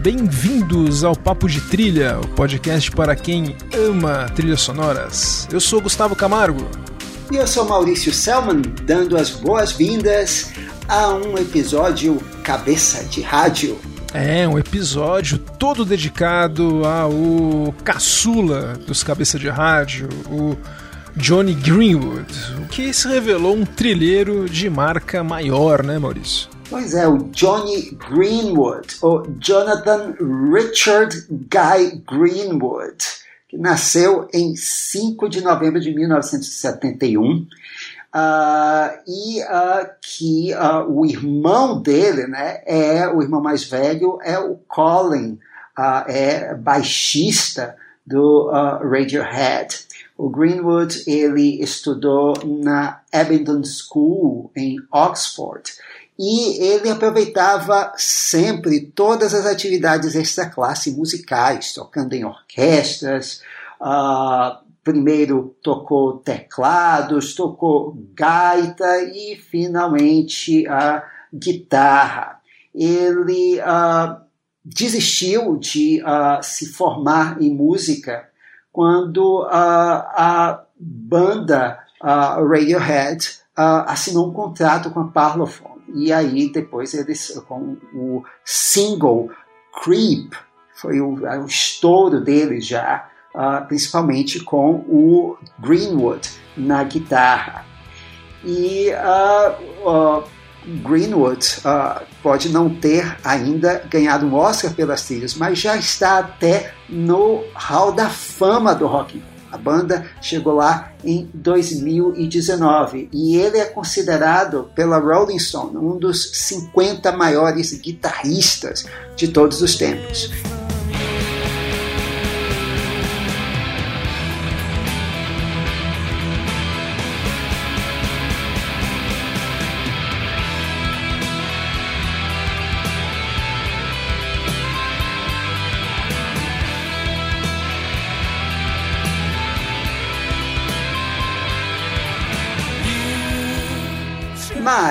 Bem-vindos ao Papo de Trilha, o podcast para quem ama trilhas sonoras. Eu sou Gustavo Camargo. E eu sou Maurício Selman, dando as boas-vindas a um episódio Cabeça de Rádio. É, um episódio todo dedicado ao caçula dos Cabeça de Rádio, o Johnny Greenwood, o que se revelou um trilheiro de marca maior, né, Maurício? Pois é, o Johnny Greenwood, ou Jonathan Richard Guy Greenwood, que nasceu em 5 de novembro de 1971. Uh, e uh, que uh, o irmão dele, né, é o irmão mais velho, é o Colin, é baixista do Radiohead. O Greenwood ele estudou na Abingdon School em Oxford e ele aproveitava sempre todas as atividades extra-classe musicais, tocando em orquestras, uh, primeiro tocou teclados, tocou gaita e finalmente a guitarra. Ele uh, desistiu de uh, se formar em música quando a banda Radiohead assinou um contrato com a Parlophone e aí depois eles com o single Creep foi o, o estouro deles já, uh, principalmente com o Greenwood na guitarra. E uh, uh, Greenwood pode não ter ainda ganhado um Oscar pelas trilhas, mas já está até no Hall da Fama do rock a banda chegou lá em 2019 e ele é considerado pela Rolling Stone um dos 50 maiores guitarristas de todos os tempos.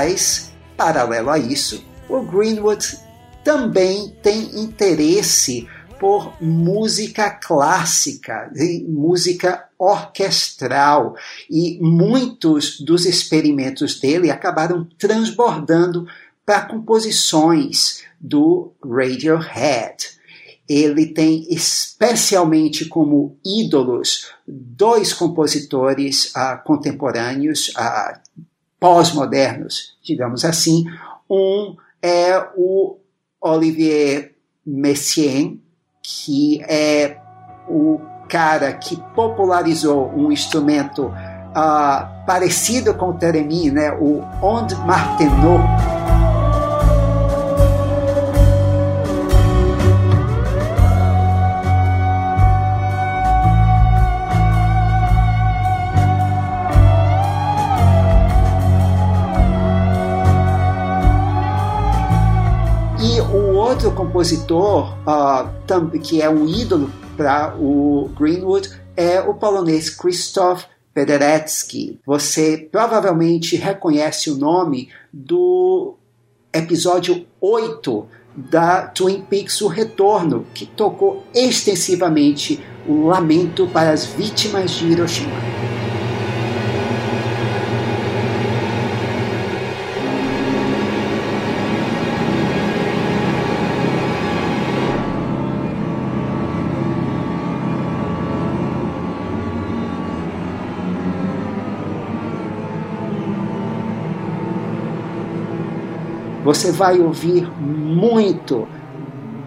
Mas, paralelo a isso, o Greenwood também tem interesse por música clássica, música orquestral, e muitos dos experimentos dele acabaram transbordando para composições do Radiohead. Ele tem especialmente como ídolos dois compositores uh, contemporâneos, uh, pós-modernos, digamos assim. Um é o Olivier Messiaen, que é o cara que popularizou um instrumento uh, parecido com o Theremin, né, o Onde Martenot outro compositor uh, que é um ídolo para o Greenwood é o polonês Krzysztof Penderecki. Você provavelmente reconhece o nome do episódio 8 da Twin Peaks O Retorno, que tocou extensivamente o lamento para as vítimas de Hiroshima. Você vai ouvir muito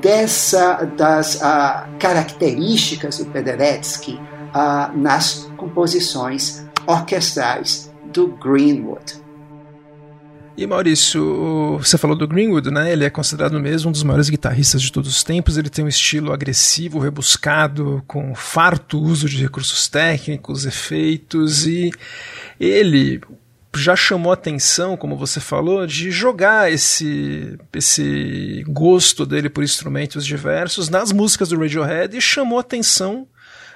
dessa das uh, características do Penderecki uh, nas composições orquestrais do Greenwood. E Maurício, você falou do Greenwood, né? Ele é considerado mesmo um dos maiores guitarristas de todos os tempos. Ele tem um estilo agressivo, rebuscado, com farto uso de recursos técnicos, efeitos e ele já chamou atenção, como você falou, de jogar esse, esse gosto dele por instrumentos diversos nas músicas do Radiohead e chamou atenção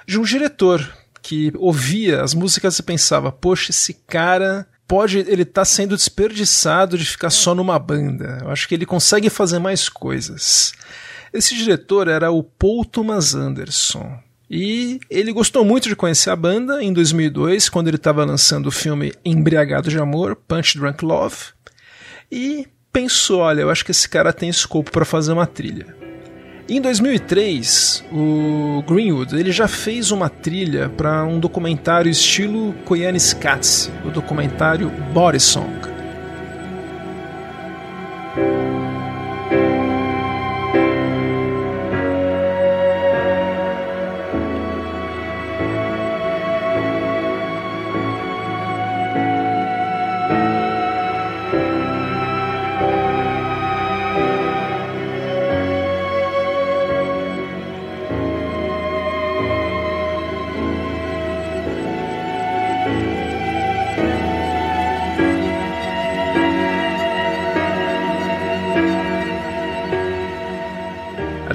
de um diretor que ouvia as músicas e pensava: poxa, esse cara pode, ele tá sendo desperdiçado de ficar só numa banda. Eu acho que ele consegue fazer mais coisas. Esse diretor era o Paul Thomas Anderson. E ele gostou muito de conhecer a banda em 2002, quando ele estava lançando o filme Embriagado de Amor, Punch Drunk Love, e pensou: olha, eu acho que esse cara tem escopo para fazer uma trilha. Em 2003, o Greenwood ele já fez uma trilha para um documentário estilo Koyaanisqatsi, o documentário Body Song.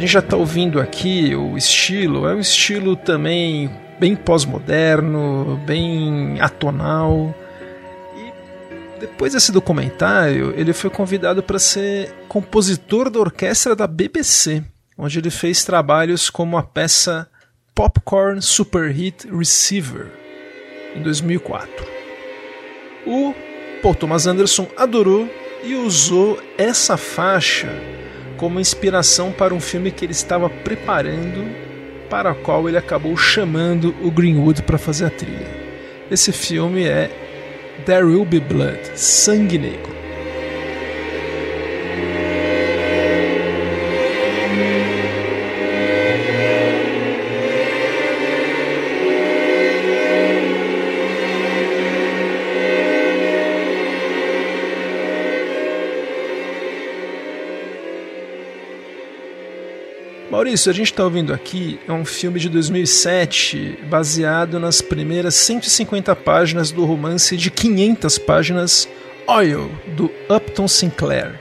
Gente já está ouvindo aqui o estilo, é um estilo também bem pós-moderno, bem atonal. E depois desse documentário, ele foi convidado para ser compositor da orquestra da BBC, onde ele fez trabalhos como a peça Popcorn Super Hit Receiver, em 2004. O Paul Thomas Anderson adorou e usou essa faixa como inspiração para um filme que ele estava preparando, para o qual ele acabou chamando o Greenwood para fazer a trilha. Esse filme é There Will Be Blood Sangue Negro. Maurício, a gente está ouvindo aqui é um filme de 2007 baseado nas primeiras 150 páginas do romance de 500 páginas Oil, do Upton Sinclair.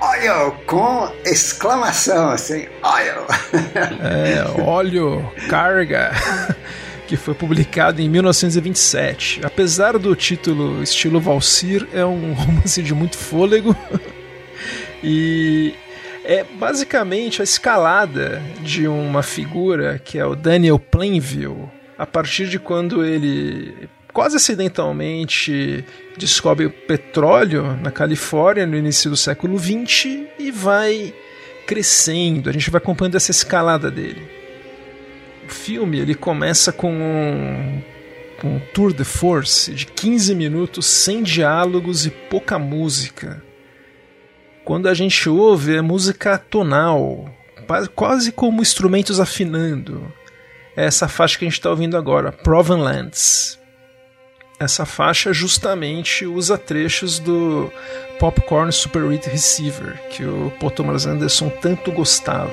Oil, com exclamação assim, oil. é, óleo, carga. que foi publicado em 1927. Apesar do título estilo Valsir, é um romance de muito fôlego. e é basicamente a escalada de uma figura que é o Daniel Plainville, a partir de quando ele quase acidentalmente descobre o petróleo na Califórnia no início do século XX e vai crescendo. A gente vai acompanhando essa escalada dele. O filme ele começa com um, um tour de force de 15 minutos sem diálogos e pouca música quando a gente ouve é música tonal, quase como instrumentos afinando. É essa faixa que a gente está ouvindo agora, Provenlands. Essa faixa justamente usa trechos do Popcorn Super Read Receiver, que o Paul Thomas Anderson tanto gostava.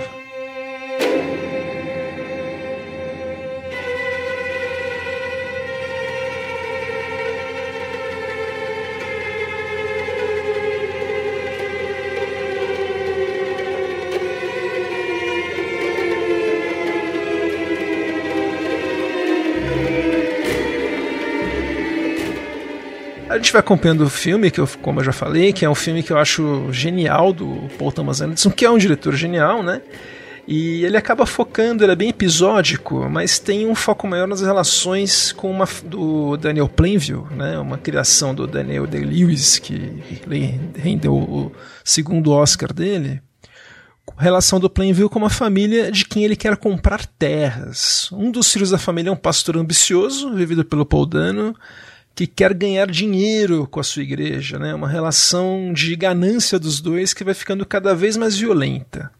Vai acompanhando o filme, que eu, como eu já falei, que é um filme que eu acho genial do Paul Thomas Anderson, que é um diretor genial, né? E ele acaba focando, ele é bem episódico, mas tem um foco maior nas relações com uma do Daniel Plainville, né? Uma criação do Daniel Day-Lewis que rendeu o segundo Oscar dele. Relação do Plainville com uma família de quem ele quer comprar terras. Um dos filhos da família é um pastor ambicioso, vivido pelo Paul Dano, que quer ganhar dinheiro com a sua igreja, né? Uma relação de ganância dos dois que vai ficando cada vez mais violenta.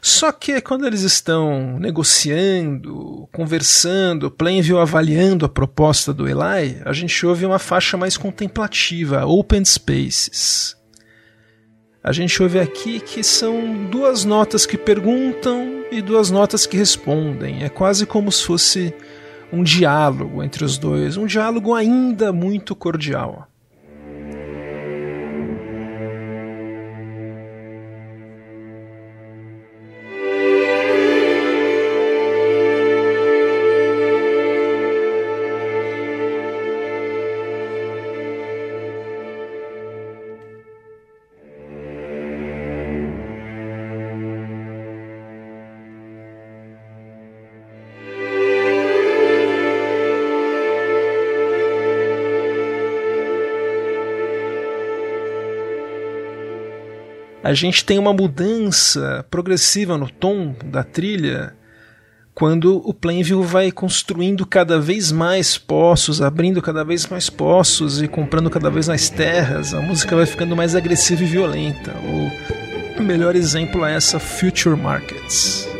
Só que quando eles estão negociando, conversando, Plainville avaliando a proposta do Eli, a gente ouve uma faixa mais contemplativa, Open Spaces. A gente ouve aqui que são duas notas que perguntam e duas notas que respondem. É quase como se fosse um diálogo entre os dois, um diálogo ainda muito cordial. A gente tem uma mudança progressiva no tom da trilha quando o Plainville vai construindo cada vez mais poços, abrindo cada vez mais poços e comprando cada vez mais terras, a música vai ficando mais agressiva e violenta. O melhor exemplo é essa Future Markets.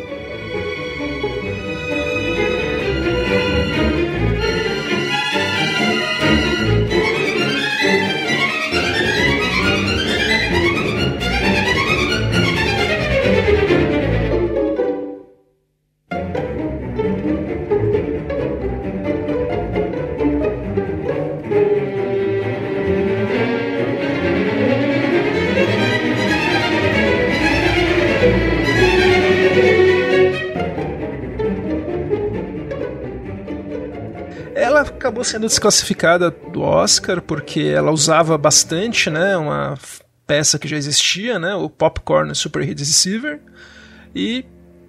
Acabou sendo desclassificada do Oscar porque ela usava bastante, né, uma peça que já existia, né, o Popcorn Super Hit Receiver, e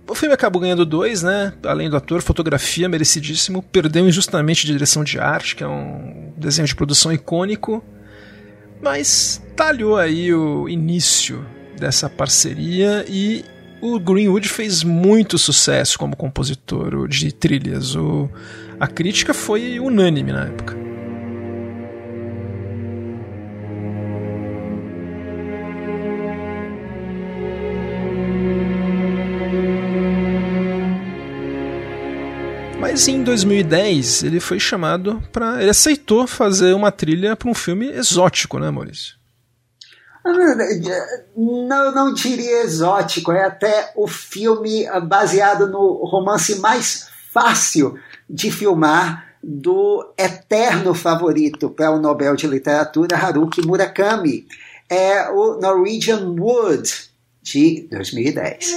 o filme acabou ganhando dois, né, além do ator, fotografia merecidíssimo, perdeu injustamente direção de arte, que é um desenho de produção icônico, mas talhou aí o início dessa parceria e o Greenwood fez muito sucesso como compositor de trilhas. O, a crítica foi unânime na época. Mas em 2010 ele foi chamado para. Ele aceitou fazer uma trilha para um filme exótico, né, Maurício? Não, não diria exótico, é até o filme baseado no romance mais fácil de filmar do eterno favorito para o Nobel de Literatura, Haruki Murakami. É o Norwegian Wood, de 2010.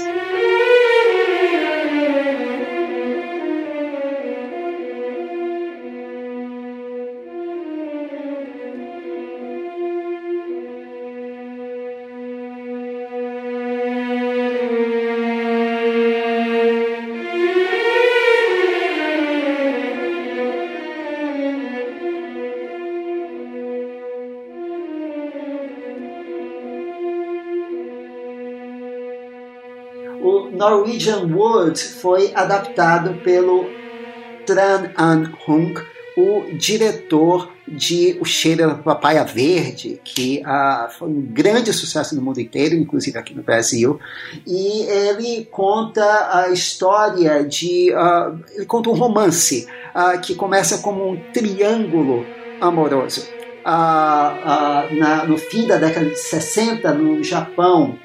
Norwegian Wood foi adaptado pelo Tran An Hung, o diretor de O Cheiro da Papaya Verde, que uh, foi um grande sucesso no mundo inteiro, inclusive aqui no Brasil. E ele conta a história de. Uh, ele conta um romance uh, que começa como um triângulo amoroso. Na, no fim da década de 60, no Japão,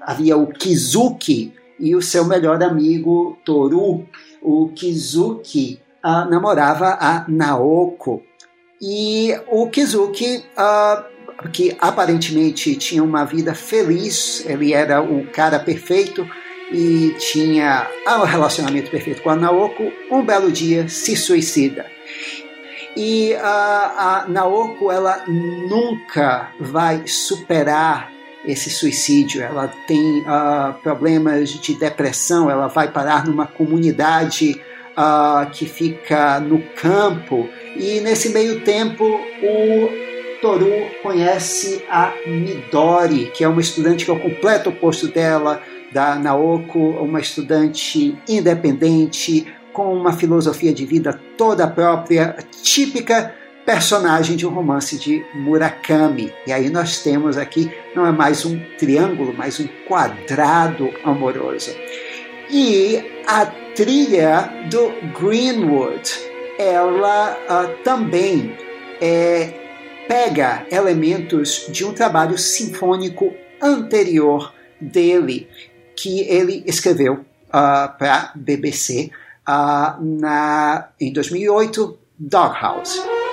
havia o Kizuki e o seu melhor amigo Toru. O Kizuki namorava a Naoko. E o Kizuki, que aparentemente tinha uma vida feliz, ele era o cara perfeito e tinha um relacionamento perfeito com a Naoko, um belo dia se suicida. E a, a Naoko ela nunca vai superar esse suicídio, ela tem uh, problemas de depressão, ela vai parar numa comunidade uh, que fica no campo, e nesse meio tempo o Toru conhece a Midori, que é uma estudante que é o completo oposto dela, da Naoko, uma estudante independente, com uma filosofia de vida toda própria, típica personagem de um romance de Murakami. E aí nós temos aqui, não é mais um triângulo, mas um quadrado amoroso. E a trilha do Greenwood, ela uh, também é, pega elementos de um trabalho sinfônico anterior dele, que ele escreveu uh, para BBC uh, na, em 2008, Doghouse.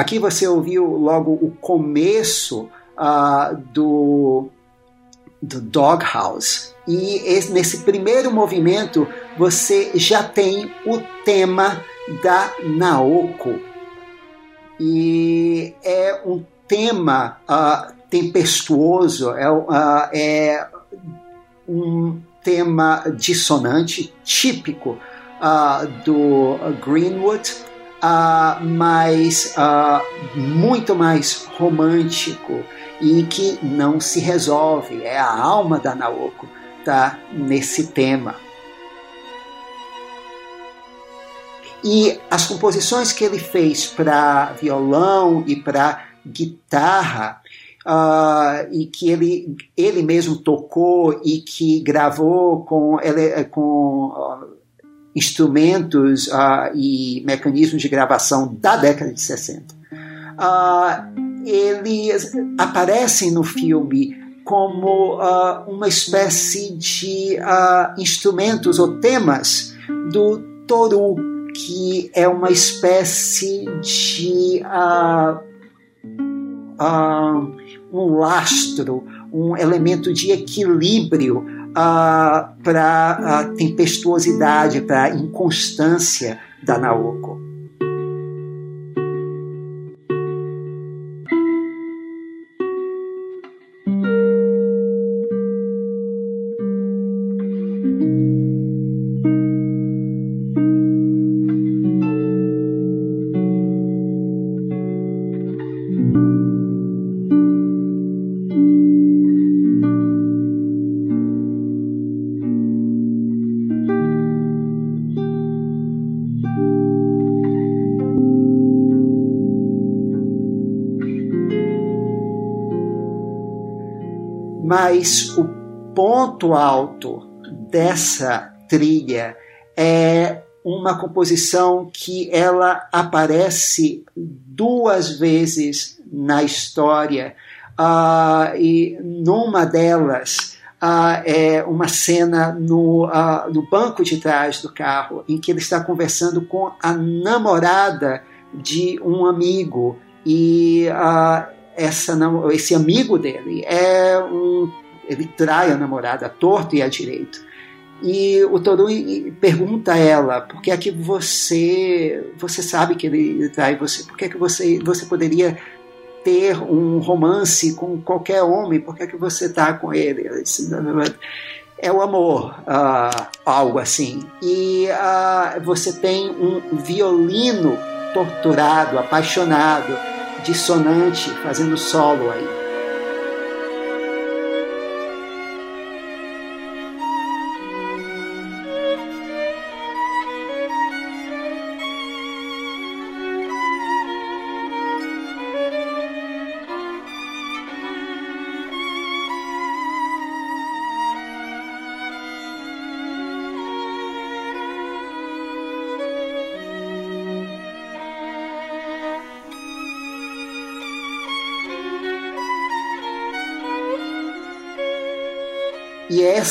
Aqui você ouviu logo o começo uh, do, do Doghouse. E esse, nesse primeiro movimento você já tem o tema da Naoko. E é um tema uh, tempestuoso, é, uh, é, um tema dissonante, típico uh, do Greenwood, mas muito mais romântico e que não se resolve. É a alma da Naoko tá nesse tema. E as composições que ele fez para violão e para guitarra, uh, e que ele, ele mesmo tocou e que gravou com, ele, com uh, instrumentos uh, e mecanismos de gravação da década de 60. eles aparecem no filme como uma espécie de instrumentos ou temas do Toru que é uma espécie de uh, uh, um lastro, um elemento de equilíbrio uh, para a tempestuosidade, para a inconstância da Naoko. Mas o ponto alto dessa trilha é uma composição que ela aparece duas vezes na história uh, e numa delas uh, é uma cena no, uh, no banco de trás do carro em que ele está conversando com a namorada de um amigo e essa, esse amigo dele é um. Ele trai a namorada torto e a direito. E o Toru pergunta a ela por que é que você você sabe que ele trai você, por que é que você, você poderia ter um romance com qualquer homem, por que é que você está com ele? É o amor, uh, algo assim. E uh, você tem um violino torturado, apaixonado, dissonante fazendo solo aí.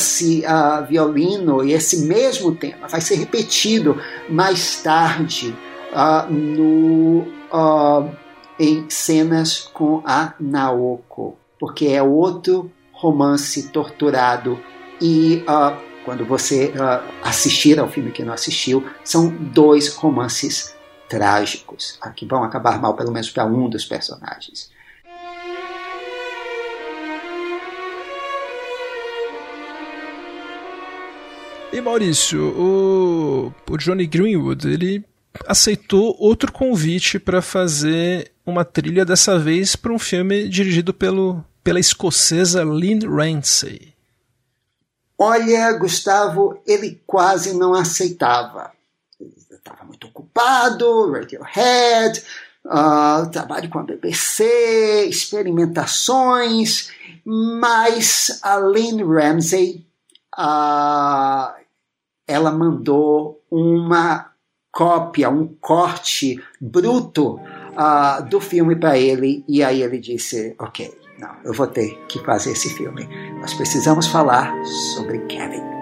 Esse uh, violino e esse mesmo tema vai ser repetido mais tarde uh, no, uh, em cenas com a Naoko, porque é outro romance torturado e quando você assistir ao filme que não assistiu, são dois romances trágicos, que vão acabar mal pelo menos para um dos personagens. E Maurício, o, o Johnny Greenwood, ele aceitou outro convite para fazer uma trilha dessa vez para um filme dirigido pelo, pela escocesa Lynn Ramsey. Olha, Gustavo, ele quase não aceitava. Estava muito ocupado, Radiohead, uh, trabalho com a BBC, experimentações, mas a Lynn Ramsey uh, ela mandou uma cópia, um corte bruto uh, do filme para ele, e aí ele disse: Ok, não, eu vou ter que fazer esse filme. Nós precisamos falar sobre Kevin.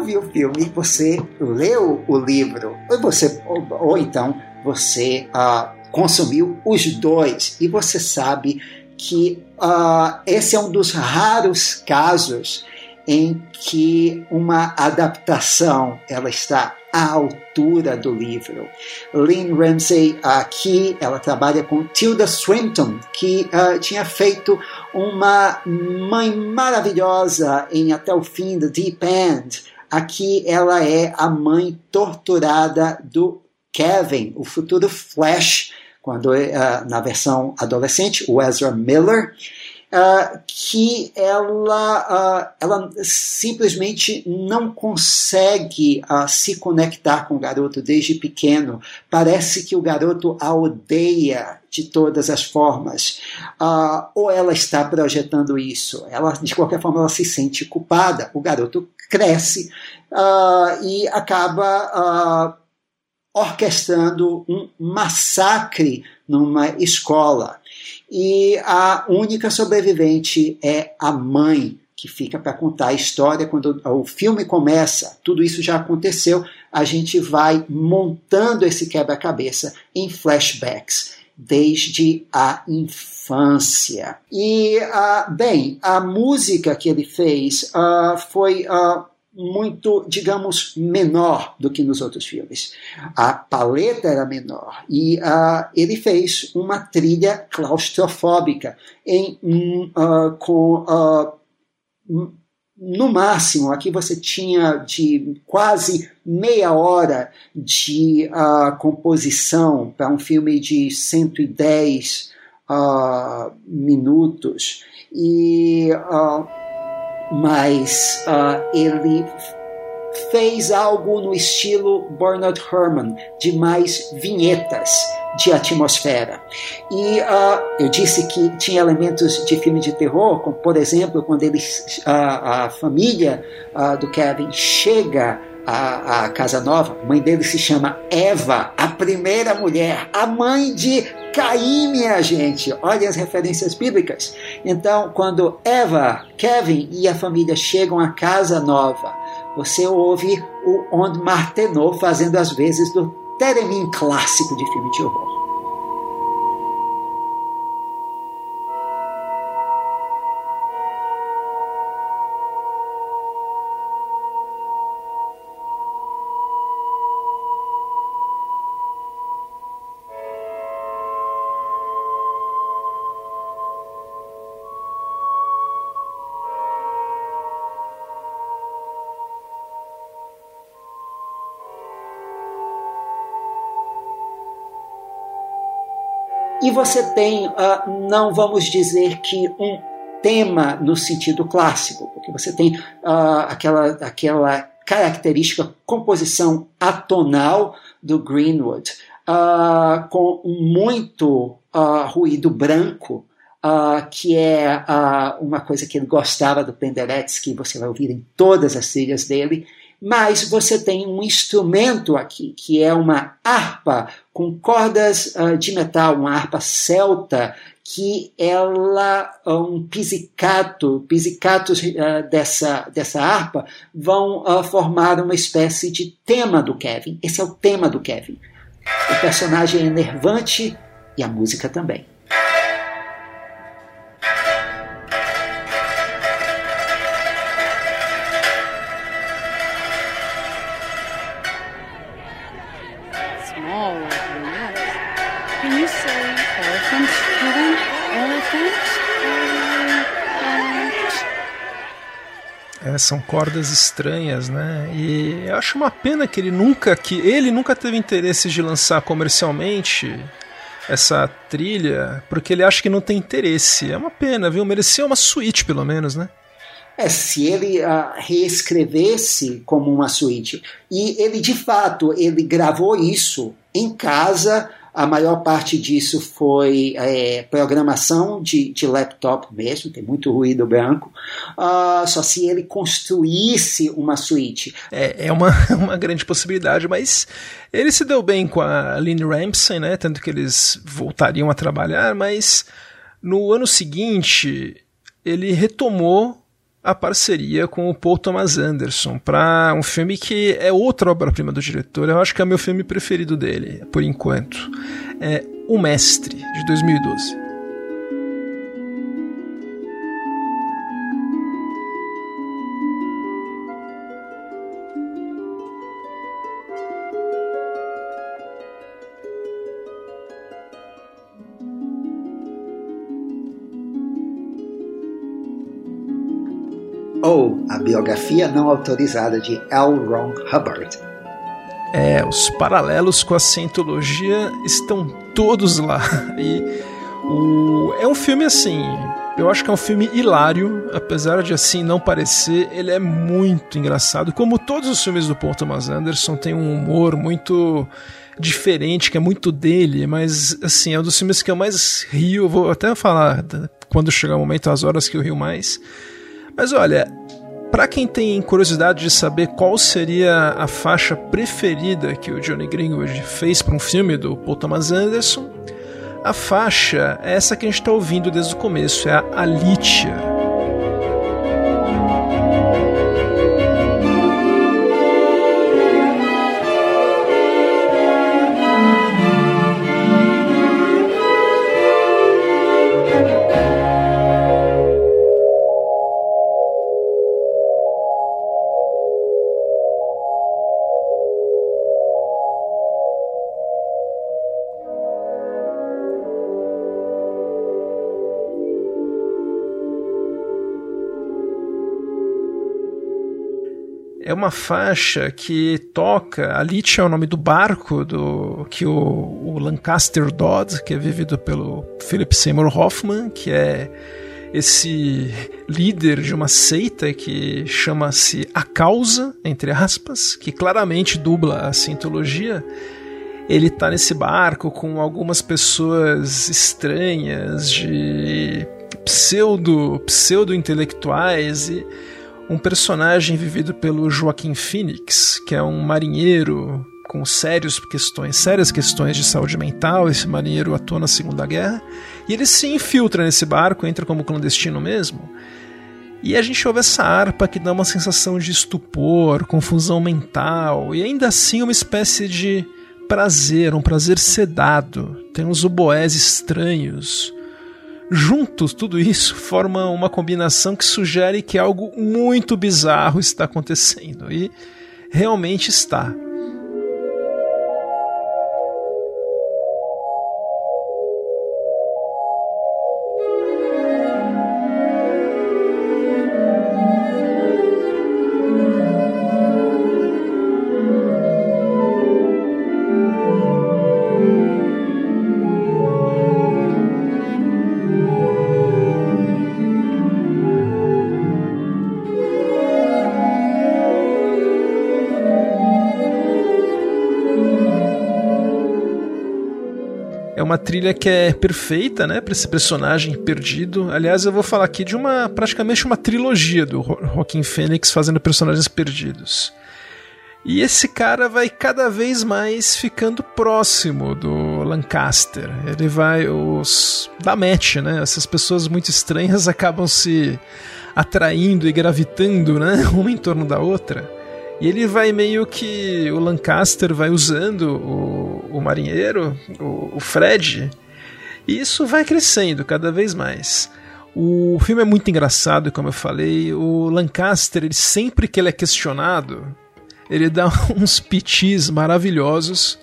Viu o filme, você leu o livro, ou, você, ou, ou então você uh, consumiu os dois e você sabe que uh, esse é um dos raros casos em que uma adaptação ela está à altura do livro. Lynn Ramsey aqui ela trabalha com Tilda Swinton que uh, tinha feito uma mãe maravilhosa em Até o Fim do Deep End. Aqui ela é a mãe torturada do Kevin, o futuro Flash, quando uh, na versão adolescente, o Ezra Miller uh, que ela, uh, ela simplesmente não consegue uh, se conectar com o garoto desde pequeno. Parece que o garoto a odeia de todas as formas. ou ela está projetando isso. Ela, de qualquer forma, ela se sente culpada. O garoto cresce e acaba orquestrando um massacre numa escola e a única sobrevivente é a mãe, que fica para contar a história. Quando o filme começa, tudo isso já aconteceu, a gente vai montando esse quebra-cabeça em flashbacks, desde a infância. E, uh, bem, a música que ele fez uh, foi. Uh, muito, digamos, menor do que nos outros filmes. A paleta era menor e uh, ele fez uma trilha claustrofóbica em, uh, com uh, no máximo, aqui você tinha de quase meia hora de composição para um filme de 110 uh, minutos. E mas uh, ele fez algo no estilo Bernard Herrmann, de mais vinhetas de atmosfera. E uh, eu disse que tinha elementos de filme de terror, como por exemplo quando eles, uh, a família uh, do Kevin chega à casa nova, a mãe dele se chama Eva, a primeira mulher, a mãe de Caim, minha gente. Olha as referências bíblicas. Então, quando Eva, Kevin e a família chegam à casa nova, você ouve o On Martenot fazendo as vezes do Teremin clássico de filme de horror. E você tem, uh, não vamos dizer que um tema no sentido clássico, porque você tem uh, aquela, aquela característica composição atonal do Greenwood, uh, com muito ruído branco, que é uma coisa que ele gostava do Penderecki, que você vai ouvir em todas as trilhas dele, mas você tem um instrumento aqui, que é uma harpa com cordas uh, de metal, uma harpa celta, que ela, um pizzicato, pizzicatos uh, dessa, dessa harpa vão uh, formar uma espécie de tema do Kevin. Esse é o tema do Kevin. O personagem é enervante e a música também. São cordas estranhas, né? E eu acho uma pena que ele nunca que ele nunca teve interesse de lançar comercialmente essa trilha, porque ele acha que não tem interesse. É uma pena, viu? Merecia uma suíte pelo menos, né? É, se ele uh, reescrevesse como uma suíte. E ele, de fato, ele gravou isso em casa a maior parte disso foi é, programação de, de, laptop mesmo, tem muito ruído branco. Uh, só se ele construísse uma suíte. É, é uma, uma grande possibilidade, mas ele se deu bem com a Lynn Ramsey, né? Tanto que eles voltariam a trabalhar, mas no ano seguinte ele retomou a parceria com o Paul Thomas Anderson para um filme que é outra obra-prima do diretor. Eu acho que é o meu filme preferido dele, por enquanto. É O Mestre, de 2012. Ou a biografia não autorizada de L. Ron Hubbard. É, os paralelos com a cientologia estão todos lá. E o... é um filme assim. Eu acho que é um filme hilário, apesar de assim não parecer, ele é muito engraçado. Como todos os filmes do Paul Thomas Anderson, tem um humor muito diferente, que é muito dele, mas assim, é um dos filmes que eu mais rio. Vou até falar quando chegar o momento, as horas que eu rio mais. Mas olha, para quem tem curiosidade de saber qual seria a faixa preferida que o Johnny Greenwood fez para um filme do Paul Thomas Anderson, a faixa é essa que a gente está ouvindo desde o começo, é a Alicia. É uma faixa que toca. A Lich é o nome do barco do que o, o Lancaster Dodd, que é vivido pelo Philip Seymour Hoffman, que é esse líder de uma seita que chama-se A Causa, entre aspas, que claramente dubla a cientologia. Ele está nesse barco com algumas pessoas estranhas de pseudo pseudo intelectuais e um personagem vivido pelo Joaquim Phoenix, que é um marinheiro com sérias questões, sérias questões de saúde mental. Esse marinheiro atua na Segunda Guerra e ele se infiltra nesse barco, entra como clandestino mesmo. E a gente ouve essa harpa que dá uma sensação de estupor, confusão mental e ainda assim uma espécie de prazer, um prazer sedado. Tem uns oboés estranhos Juntos, tudo isso forma uma combinação que sugere que algo muito bizarro está acontecendo. E realmente está. Uma trilha que é perfeita, né, para esse personagem perdido. Aliás, eu vou falar aqui de uma praticamente uma trilogia do Joaquim Fênix fazendo personagens perdidos. E esse cara vai cada vez mais ficando próximo do Lancaster. Ele vai os da match, né? Essas pessoas muito estranhas acabam se atraindo e gravitando, né, uma em torno da outra. E ele vai meio que. O Lancaster vai usando o, o marinheiro, o, o Fred, e isso vai crescendo cada vez mais. O filme é muito engraçado, como eu falei. O Lancaster, ele, sempre que ele é questionado, ele dá uns pitis maravilhosos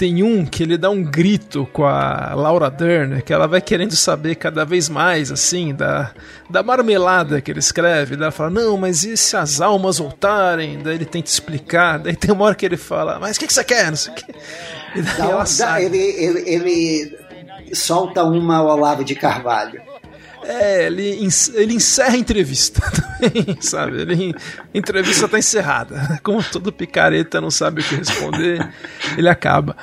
tem um que ele dá um grito com a Laura Dern, que ela vai querendo saber cada vez mais, assim, da, da marmelada que ele escreve. Daí ela fala, não, mas e se as almas voltarem? Daí ele tenta explicar. Daí tem uma hora que ele fala, mas o que, que você quer? Não sei o que. Dá, dá, ele, ele, ele solta uma ao Olavo de Carvalho. É, ele, ele encerra a entrevista também, sabe? Ele, a entrevista tá encerrada. Como todo picareta não sabe o que responder, ele acaba.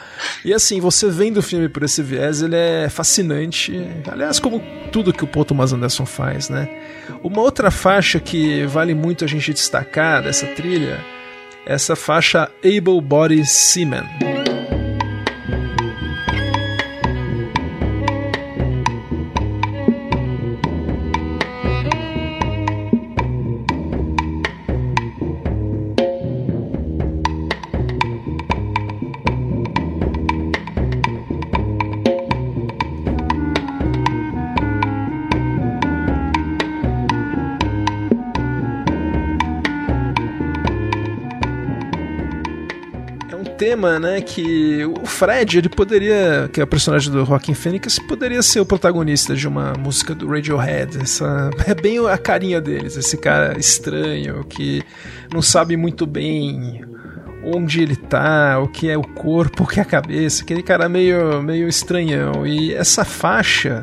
E assim, você vendo o filme por esse viés, ele é fascinante. Aliás, como tudo que o Paul Thomas Anderson faz, né? Uma outra faixa que vale muito a gente destacar dessa trilha é essa faixa Able Body Seaman. Né, que o Fred, ele poderia, que é o personagem do Rockin' Phoenix, poderia ser o protagonista de uma música do Radiohead. Essa é bem a carinha deles, esse cara estranho que não sabe muito bem onde ele tá, o que é o corpo, o que é a cabeça, aquele cara meio meio estranhão. E essa faixa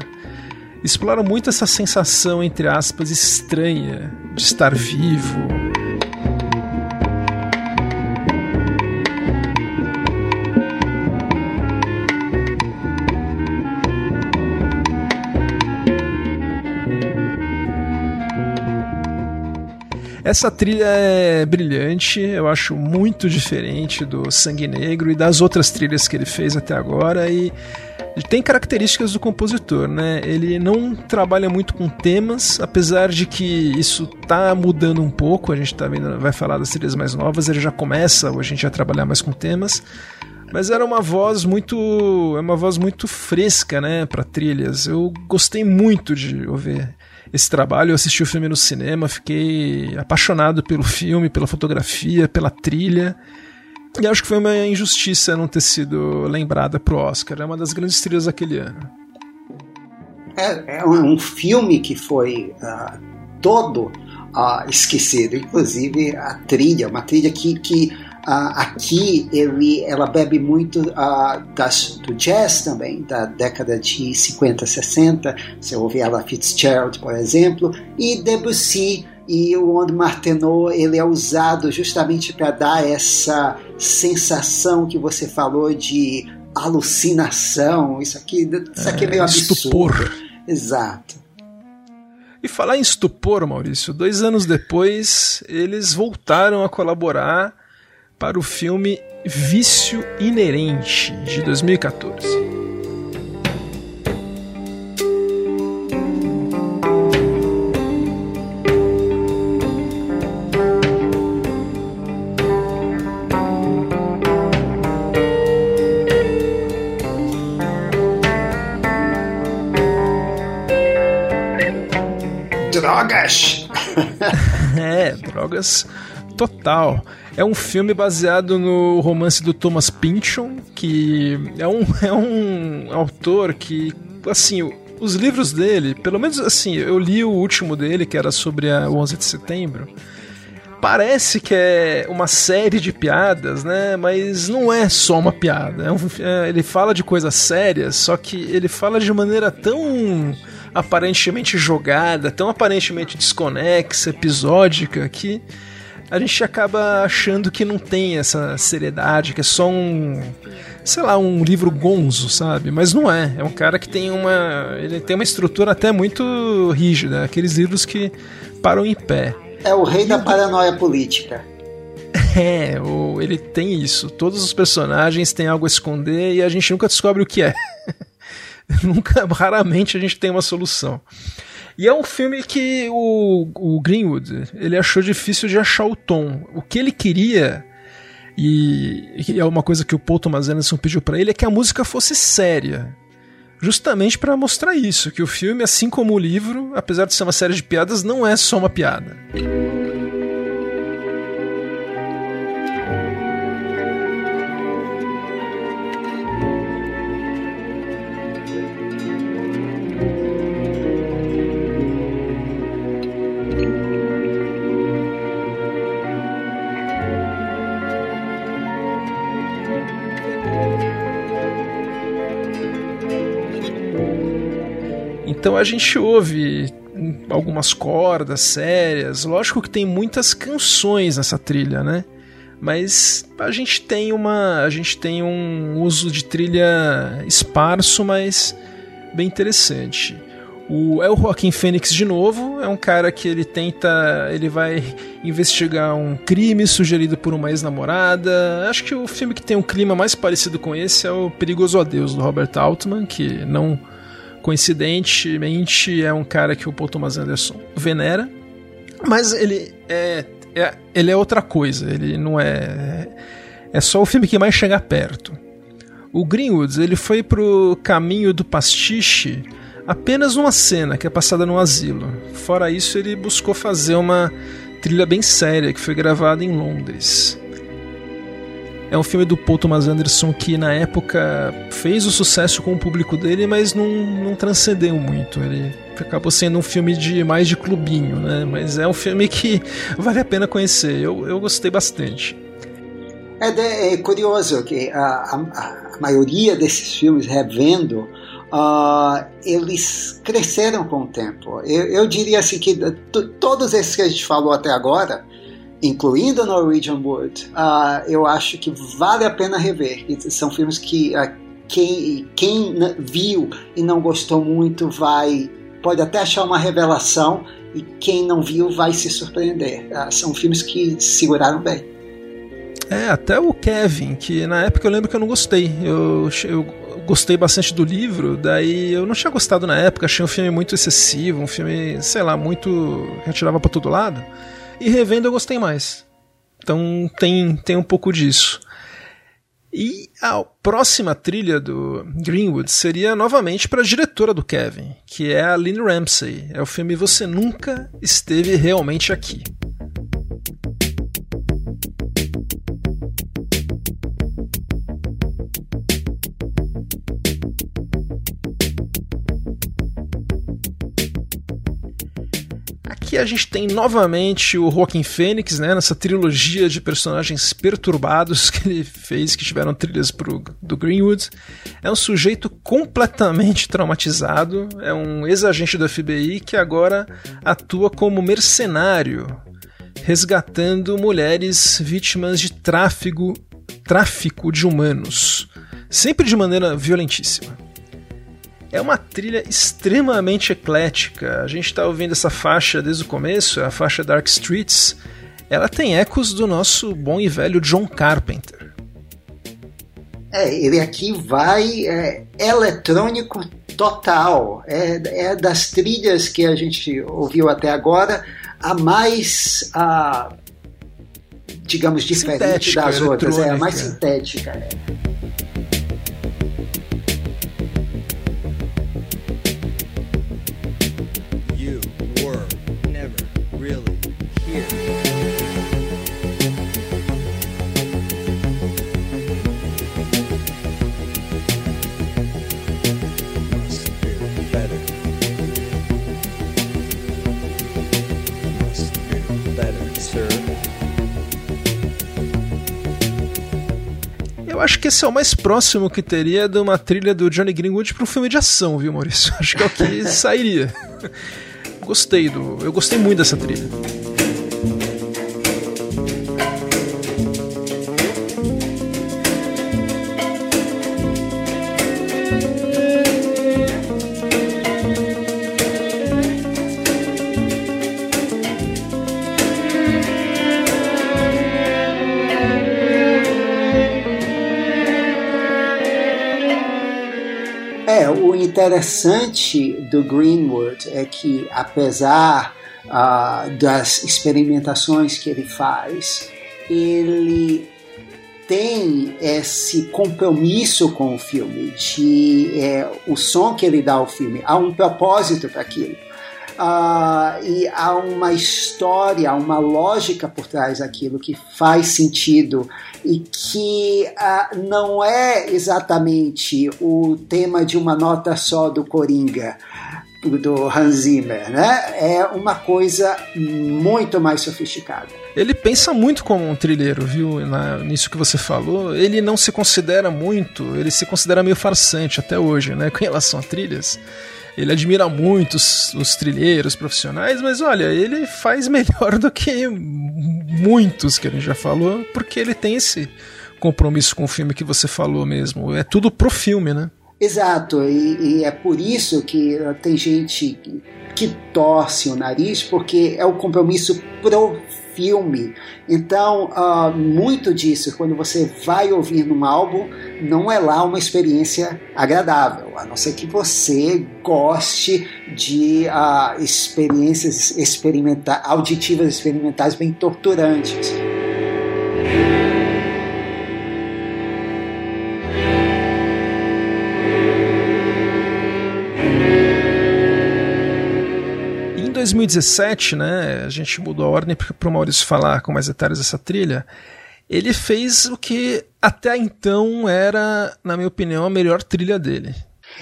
explora muito essa sensação entre aspas estranha de estar vivo Essa trilha é brilhante, eu acho muito diferente do Sangue Negro e das outras trilhas que ele fez até agora e tem características do compositor, né? Ele não trabalha muito com temas, apesar de que isso tá mudando um pouco. A gente tá vendo, vai falar das trilhas mais novas, ele já começa, ou a gente a trabalhar mais com temas. Mas era uma voz muito, é uma voz muito fresca, né, para trilhas. Eu gostei muito de ouvir esse trabalho. Eu assisti o filme no cinema, fiquei apaixonado pelo filme, pela fotografia, pela trilha. E acho que foi uma injustiça não ter sido lembrada pro Oscar. É uma das grandes trilhas daquele ano. É, é um filme que foi uh, todo uh, esquecido, inclusive a trilha, uma trilha que, que aqui ele, ela bebe muito uh, das, do jazz também, da década de 50, 60. Você ouve ela Fitzgerald, por exemplo, e Debussy e o Onde Martenot ele é usado justamente para dar essa sensação que você falou de alucinação. Isso aqui, isso aqui é, é meio absurdo. Estupor. Exato. E falar em estupor, Maurício, dois anos depois eles voltaram a colaborar para o filme Vício Inerente, de 2014. Drogas! é, drogas total. É um filme baseado no romance do Thomas Pynchon, que é um, é um autor que, assim, os livros dele, pelo menos assim, eu li o último dele, que era sobre a, o 11 de setembro. Parece que é uma série de piadas, né? Mas não é só uma piada. É um, é, ele fala de coisas sérias, só que ele fala de maneira tão aparentemente jogada, tão aparentemente desconexa, episódica, que a gente acaba achando que não tem essa seriedade, que é só um, sei lá, um livro gonzo, sabe? Mas não é. É um cara que tem uma, ele tem uma estrutura até muito rígida, aqueles livros que param em pé. É o rei da paranoia política. É, o, ele tem isso. Todos os personagens têm algo a esconder e a gente nunca descobre o que é. nunca, raramente a gente tem uma solução. E é um filme que o, o Greenwood ele achou difícil de achar o tom. O que ele queria e, é uma coisa que o Paul Thomas Anderson pediu para ele é que a música fosse séria, justamente para mostrar isso, que o filme, assim como o livro, apesar de ser uma série de piadas, não é só uma piada. Então a gente ouve algumas cordas sérias, lógico que tem muitas canções nessa trilha, né? Mas a gente tem uma, a gente tem um uso de trilha esparso, mas bem interessante. O é o Joaquim Fênix de novo, é um cara que ele tenta, ele vai investigar um crime sugerido por uma ex-namorada. Acho que o filme que tem um clima mais parecido com esse é o Perigoso Adeus do Robert Altman, que não coincidentemente é um cara que o Paul Thomas Anderson venera, mas ele é, é, ele é outra coisa, ele não é é só o filme que mais chega perto. O Greenwoods ele foi pro caminho do pastiche apenas uma cena que é passada no asilo. Fora isso, ele buscou fazer uma trilha bem séria que foi gravada em Londres. É um filme do Paul Thomas Anderson que na época fez o sucesso com o público dele, mas não, não transcendeu muito. Ele acabou sendo um filme de mais de clubinho, né? Mas é um filme que vale a pena conhecer. Eu, eu gostei bastante. É, é curioso que a, a, a, maioria desses filmes, revendo, uh, eles cresceram com o tempo. Eu, eu diria assim que todos esses que a gente falou até agora, incluindo Norwegian Wood, uh, eu acho que vale a pena rever. São filmes que uh, quem, quem viu e não gostou muito vai pode até achar uma revelação e quem não viu vai se surpreender. Uh, são filmes que seguraram bem. É, até o Kevin, que na época eu lembro que eu não gostei. Eu, eu gostei bastante do livro, daí eu não tinha gostado na época, achei um filme muito excessivo, um filme, sei lá, muito. que atirava pra todo lado. E revendo eu gostei mais. Então tem, tem um pouco disso. E a próxima trilha do Greenwood seria novamente para a diretora do Kevin, que é a Lynn Ramsey. É o filme Você Nunca Esteve Realmente Aqui. Aqui a gente tem novamente o Joaquin Phoenix, né, nessa trilogia de personagens perturbados que ele fez, que tiveram trilhas pro, do Greenwood. É um sujeito completamente traumatizado, é um ex-agente do FBI que agora atua como mercenário, resgatando mulheres vítimas de tráfico, tráfico de humanos, sempre de maneira violentíssima. É uma trilha extremamente eclética. A gente está ouvindo essa faixa desde o começo, a faixa Dark Streets. Ela tem ecos do nosso bom e velho John Carpenter. É, ele aqui vai é, eletrônico total. É, é, das trilhas que a gente ouviu até agora a mais, a, digamos, diferente sintética, das outras. É a mais sintética. É. acho que esse é o mais próximo que teria de uma trilha do Johnny Greenwood para um filme de ação, viu, Maurício? Acho que é o que sairia. Gostei do. Eu gostei muito dessa trilha. Interessante do Greenwood é que, apesar uh, das experimentações que ele faz, ele tem esse compromisso com o filme, de é, o som que ele dá ao filme, há um propósito para aquilo. Uh, e há uma história, uma lógica por trás daquilo que faz sentido e que uh, não é exatamente o tema de uma nota só do Coringa do Hans Zimmer, né? É uma coisa muito mais sofisticada. Ele pensa muito como um trilheiro, viu? Na, nisso que você falou, ele não se considera muito, ele se considera meio farsante até hoje, né? Com relação a trilhas. Ele admira muito os, os trilheiros profissionais, mas olha, ele faz melhor do que muitos que a gente já falou, porque ele tem esse compromisso com o filme que você falou mesmo. É tudo pro filme, né? Exato, e, e é por isso que tem gente que torce o nariz, porque é o compromisso pro filme. Então, uh, muito disso, quando você vai ouvir num álbum, não é lá uma experiência agradável, a não ser que você goste de uh, experiências experimenta auditivas experimentais bem torturantes. 2017, né, a gente mudou a ordem para o Maurício falar com mais detalhes dessa trilha. ele fez o que até então era, na minha opinião, a melhor trilha dele.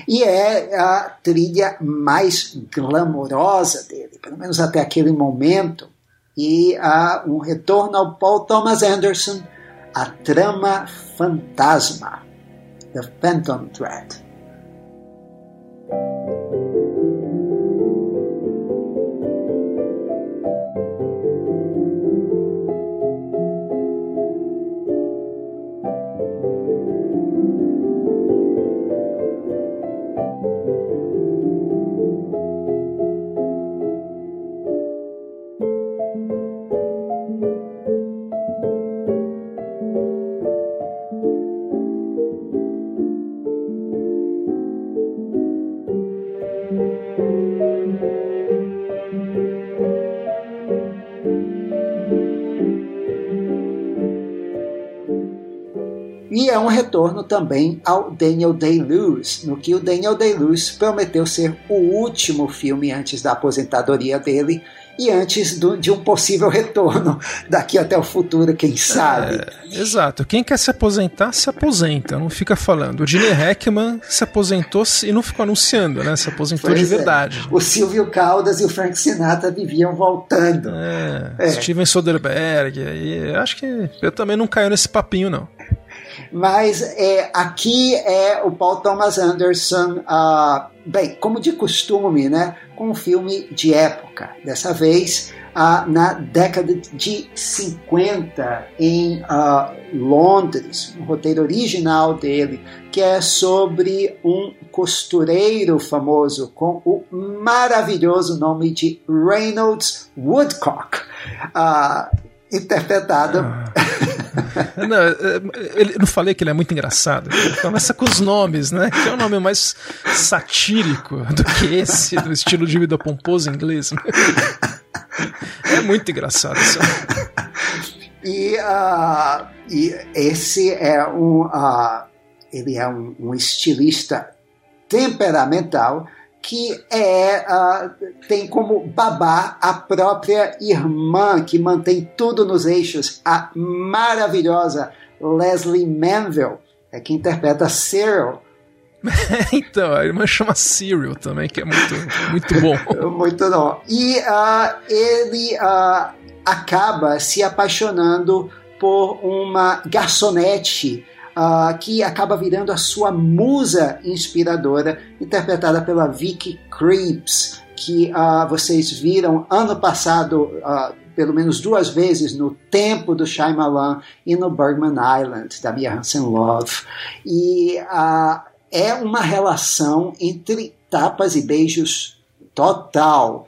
E é a trilha mais glamourosa dele, pelo menos até aquele momento. E há um retorno ao Paul Thomas Anderson, a trama fantasma, The Phantom Thread. É um retorno também ao Daniel Day-Lewis, no que o Daniel Day-Lewis prometeu ser o último filme antes da aposentadoria dele e antes do, de um possível retorno daqui até o futuro, quem sabe. É, exato. Quem quer se aposentar, se aposenta, não fica falando. O Gene Hackman se aposentou e não ficou anunciando, né? Se aposentou pois de é. verdade. O Silvio Caldas e o Frank Sinatra viviam voltando. É, é. Steven Soderbergh, e acho que eu também não caio nesse papinho, não. Mas é, aqui é o Paul Thomas Anderson, uh, bem, como de costume, né, com um filme de época. Dessa vez, uh, na década de 50, em uh, Londres, um roteiro original dele, que é sobre um costureiro famoso com o maravilhoso nome de Reynolds Woodcock, interpretado. Não, eu não falei que ele é muito engraçado. Começa com os nomes, né? Que é o nome mais satírico do que esse, do estilo de vida pomposo inglês. É muito engraçado isso. E, uh, e esse é um. Uh, ele é um, um estilista temperamental que é uh, tem como babá a própria irmã que mantém tudo nos eixos, a maravilhosa Leslie Manville, é que interpreta Cyril. então, a irmã chama Cyril também, que é muito, muito bom. muito bom. E uh, ele uh, acaba se apaixonando por uma garçonete uh, que acaba virando a sua musa inspiradora, interpretada pela Vicky Creeps, que uh, vocês viram ano passado uh, pelo menos duas vezes no Tempo do Shyamalan e no Bergman Island, da Mia Hansen Love. E é uma relação entre tapas e beijos total.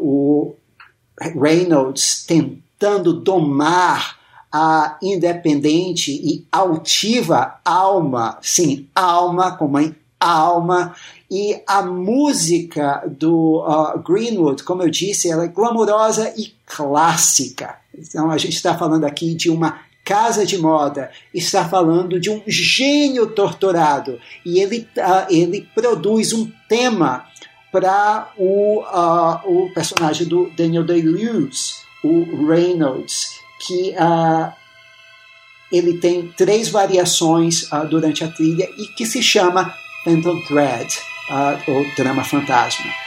o Reynolds tentando domar a independente e altiva alma, sim, alma como em alma, e a música do uh, Greenwood, como eu disse, ela é glamourosa e clássica. Então a gente está falando aqui de uma casa de moda, está falando de um gênio torturado. E ele, uh, ele produz um tema para o, uh, o personagem do Daniel Day-Lewis, o Reynolds, que uh, ele tem três variações uh, durante a trilha e que se chama Phantom Thread, uh, ou Drama Fantasma.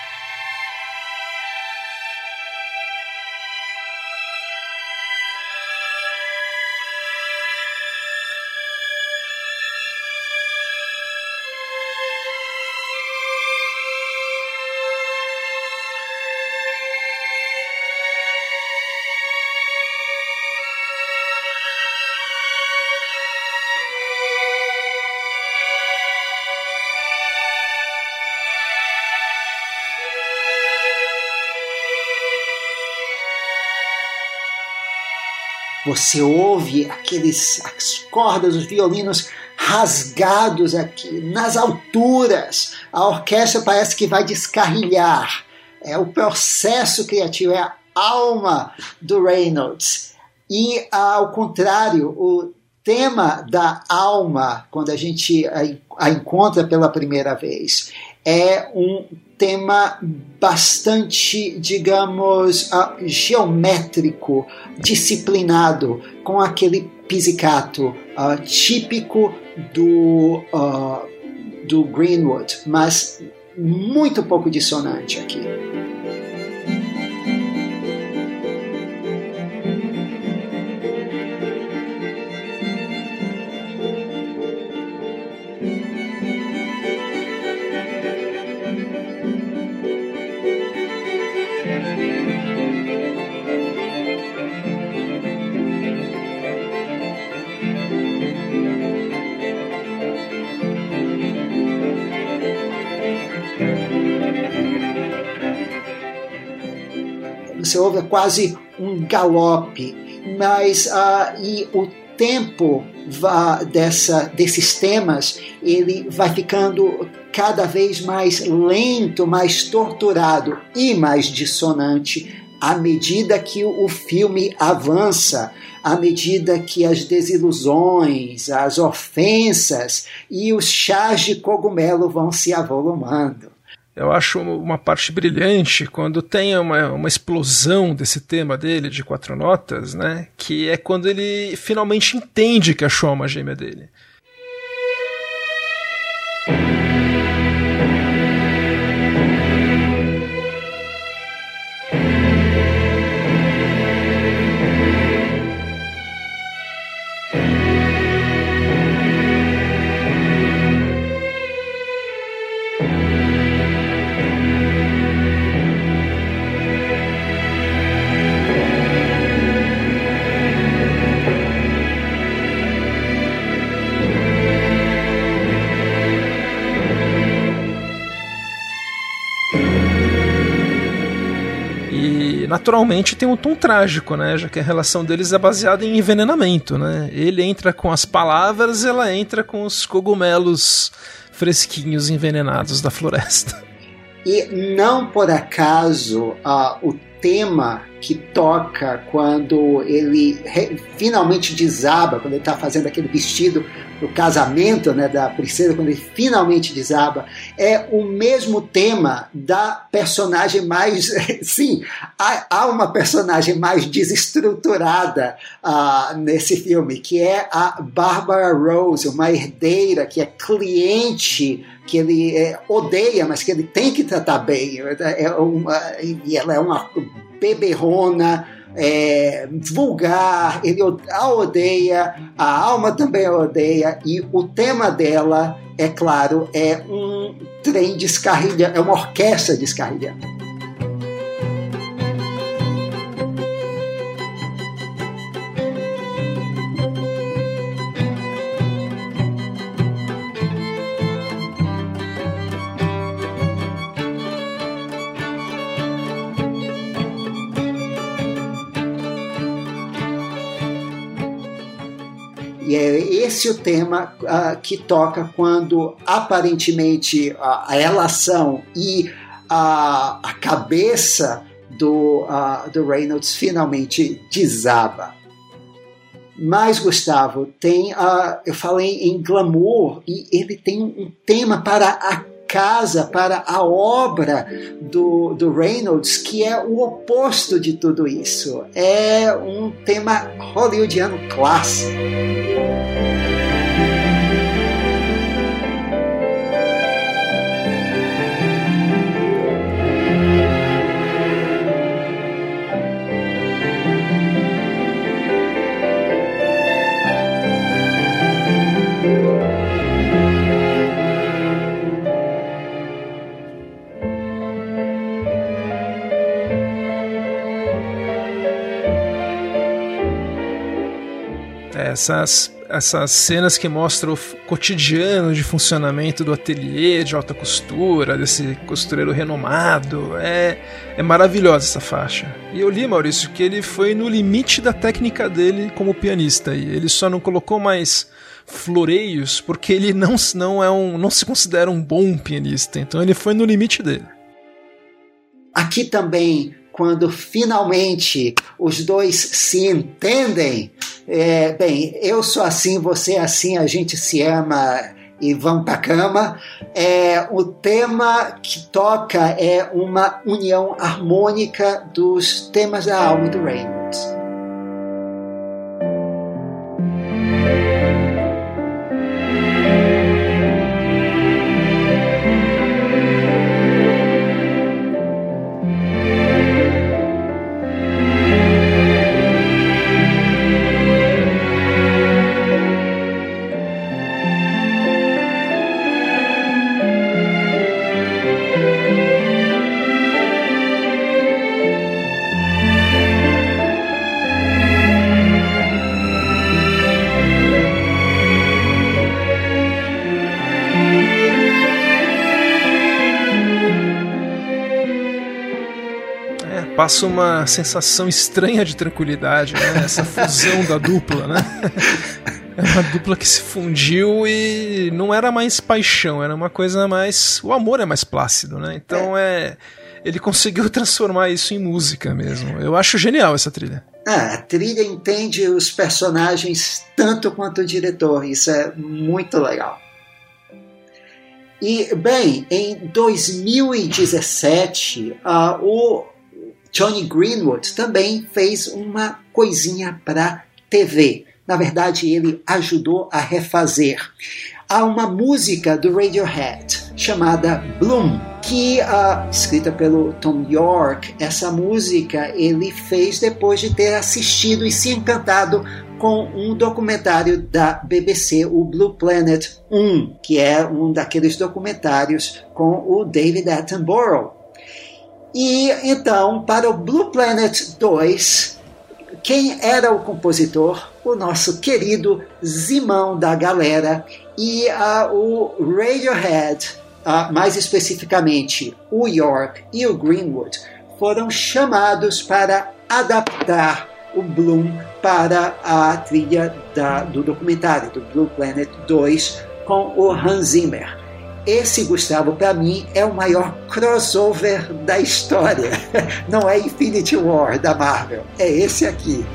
Você ouve aqueles as cordas, os violinos rasgados aqui nas alturas. A orquestra parece que vai descarrilhar. É o processo criativo, é a alma do Reynolds. E ao contrário, o tema da alma, quando a gente a encontra pela primeira vez, é um tema bastante, digamos, uh, geométrico, disciplinado, com aquele pizzicato uh, típico do, uh, do Greenwood, mas muito pouco dissonante aqui. Você ouve quase um galope, mas uh, e o tempo dessa, desses temas ele vai ficando cada vez mais lento, mais torturado e mais dissonante à medida que o filme avança, à medida que as desilusões, as ofensas e os chás de cogumelo vão se avolumando eu acho uma parte brilhante quando tem uma, uma explosão desse tema dele de quatro notas, né? Que é quando ele finalmente entende que achou uma gêmea dele. Naturalmente tem um tom trágico, né? Já que a relação deles é baseada em envenenamento, né? Ele entra com as palavras, ela entra com os cogumelos fresquinhos envenenados da floresta. E não por acaso uh, o tema que toca quando ele finalmente desaba, quando ele está fazendo aquele vestido o casamento né, da princesa, quando ele finalmente desaba, é o mesmo tema da personagem mais. Sim, há, há uma personagem mais desestruturada uh, nesse filme, que é a Barbara Rose, uma herdeira que é cliente que ele é, odeia, mas que ele tem que tratar bem. É uma, e ela é uma beberrona é, vulgar, ele a odeia, a alma também a odeia, e o tema dela, é claro, é um trem descarrilhando, é uma orquestra descarrilhando. Esse o tema uh, que toca quando aparentemente uh, a relação e a, a cabeça do, uh, do Reynolds finalmente desaba. Mas, Gustavo, tem, eu falei em glamour e ele tem um tema para a casa, para a obra do, do Reynolds, que é o oposto de tudo isso. É um tema hollywoodiano clássico. Essas, essas cenas que mostram o cotidiano de funcionamento do ateliê de alta costura, desse costureiro renomado. É, é maravilhosa essa faixa. E eu li, Maurício, que ele foi no limite da técnica dele como pianista. E ele só não colocou mais floreios porque ele não, não, é um, não se considera um bom pianista. Então ele foi no limite dele. Aqui também quando finalmente os dois se entendem. É, bem, eu sou assim, você é assim, a gente se ama e vão para cama. É, o tema que toca é uma união harmônica dos temas da alma do Reynolds. Passa uma sensação estranha de tranquilidade, né? Essa fusão da dupla, né? É uma dupla que se fundiu e não era mais paixão, era uma coisa mais. O amor é mais plácido, né? Então é. Ele conseguiu transformar isso em música mesmo. Eu acho genial essa trilha. Ah, a trilha entende os personagens tanto quanto o diretor, isso é muito legal. E, bem, em 2017, uh, o Johnny Greenwood também fez uma coisinha para TV. Na verdade, ele ajudou a refazer. Há uma música do Radiohead chamada Bloom, que uh, escrita pelo Tom York. Essa música ele fez depois de ter assistido e se encantado com um documentário da BBC, o Blue Planet 1, que é um daqueles documentários com o David Attenborough. E então, para o Blue Planet 2, quem era o compositor? O nosso querido Zimão da galera e uh, o Radiohead, uh, mais especificamente o York e o Greenwood, foram chamados para adaptar o Bloom para a trilha da, do documentário do Blue Planet 2 com o Hans Zimmer. Esse, Gustavo, para mim é o maior crossover da história. Não é Infinity War da Marvel, é esse aqui.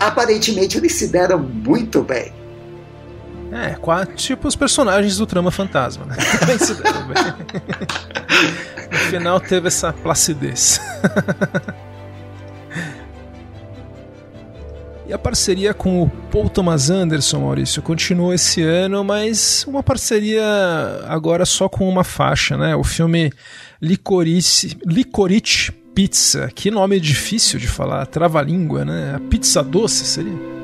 Aparentemente eles se deram muito bem. É, tipo os personagens do Trama Fantasma, né? Também se deram bem. no final teve essa placidez. E a parceria com o Paul Thomas Anderson, Maurício, continuou esse ano, mas uma parceria agora só com uma faixa, né? O filme Licorice, Licorice pizza. Que nome difícil de falar, trava-língua, né? A pizza doce seria?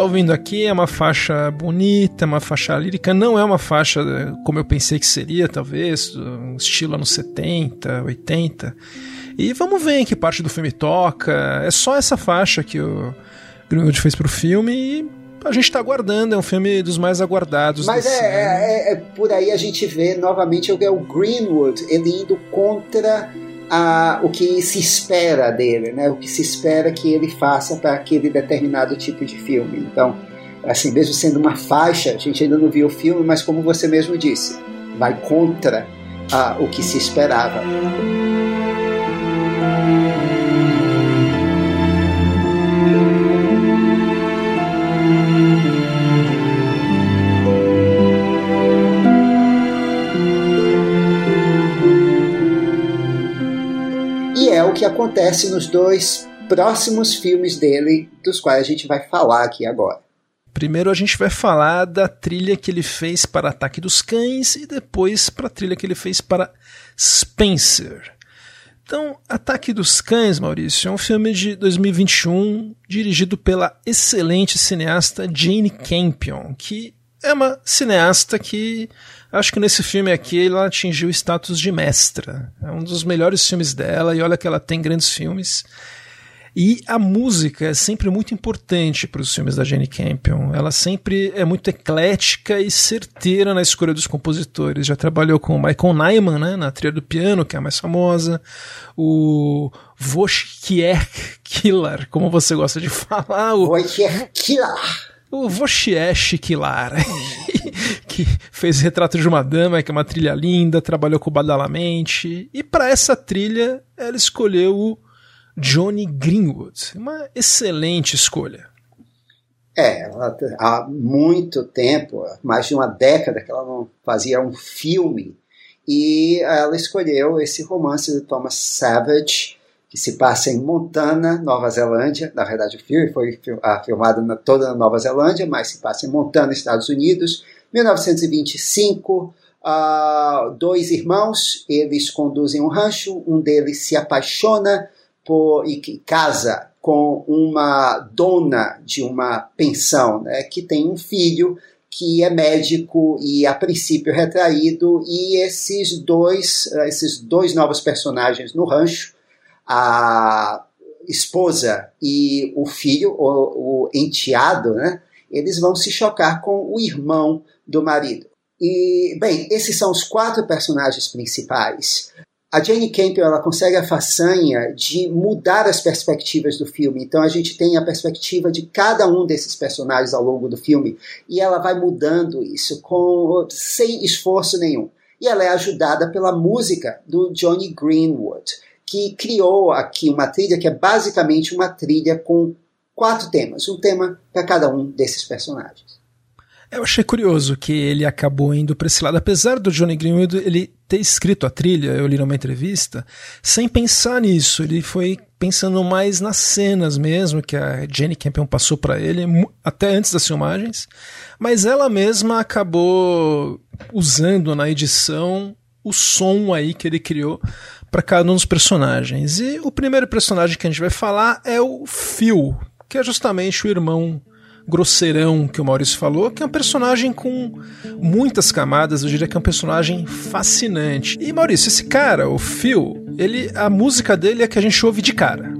Está ouvindo aqui é uma faixa bonita, uma faixa lírica, não é uma faixa como eu pensei que seria, talvez, um estilo anos 70, 80. E vamos ver em que parte do filme toca. É só essa faixa que o Greenwood fez pro filme e a gente está aguardando, é um filme dos mais aguardados. Mas é, é, é, é, por aí a gente vê novamente é o Greenwood ele indo contra a, o que se espera dele, né? o que se espera que ele faça para aquele determinado tipo de filme. Então, assim, mesmo sendo uma faixa, a gente ainda não viu o filme, mas como você mesmo disse, vai contra a, o que se esperava. É o que acontece nos dois próximos filmes dele, dos quais a gente vai falar aqui agora. Primeiro a gente vai falar da trilha que ele fez para Ataque dos Cães e depois para a trilha que ele fez para Spencer. Então, Ataque dos Cães, Maurício, é um filme de 2021 dirigido pela excelente cineasta Jane Campion, que é uma cineasta que acho que nesse filme aqui ela atingiu o status de mestra. É um dos melhores filmes dela e olha que ela tem grandes filmes. E a música é sempre muito importante para os filmes da Jane Campion. Ela sempre é muito eclética e certeira na escolha dos compositores. Já trabalhou com o Michael Nyman, né, na trilha do piano, que é a mais famosa. O Wojciech Killer, como você gosta de falar. O Wojciech Killer. O Wojciech Killer, que fez Retrato de uma Dama, que é uma trilha linda, trabalhou com o Badalamente. E para essa trilha, ela escolheu o Johnny Greenwood. Uma excelente escolha. É, há muito tempo, mais de uma década que ela não fazia um filme e ela escolheu esse romance de Thomas Savage que se passa em Montana, Nova Zelândia. Na verdade, o filme foi ah, filmado na, toda na Nova Zelândia, mas se passa em Montana, Estados Unidos. 1925, uh, dois irmãos, eles conduzem um rancho, um deles se apaixona por, e casa com uma dona de uma pensão, né, que tem um filho que é médico e a princípio retraído, e esses dois, esses dois novos personagens no rancho, a esposa e o filho, o, o enteado, né, eles vão se chocar com o irmão do marido. E, bem, esses são os quatro personagens principais a Jane Campion ela consegue a façanha de mudar as perspectivas do filme. Então a gente tem a perspectiva de cada um desses personagens ao longo do filme e ela vai mudando isso com sem esforço nenhum. E ela é ajudada pela música do Johnny Greenwood, que criou aqui uma trilha que é basicamente uma trilha com quatro temas, um tema para cada um desses personagens. Eu achei curioso que ele acabou indo para esse lado, apesar do Johnny Greenwood ele ter escrito a trilha, eu li numa entrevista, sem pensar nisso, ele foi pensando mais nas cenas mesmo que a Jenny Campion passou para ele, até antes das filmagens, mas ela mesma acabou usando na edição o som aí que ele criou para cada um dos personagens. E o primeiro personagem que a gente vai falar é o Phil, que é justamente o irmão grosseirão que o Maurício falou, que é um personagem com muitas camadas, eu diria que é um personagem fascinante. E Maurício, esse cara, o Phil, ele, a música dele é que a gente ouve de cara.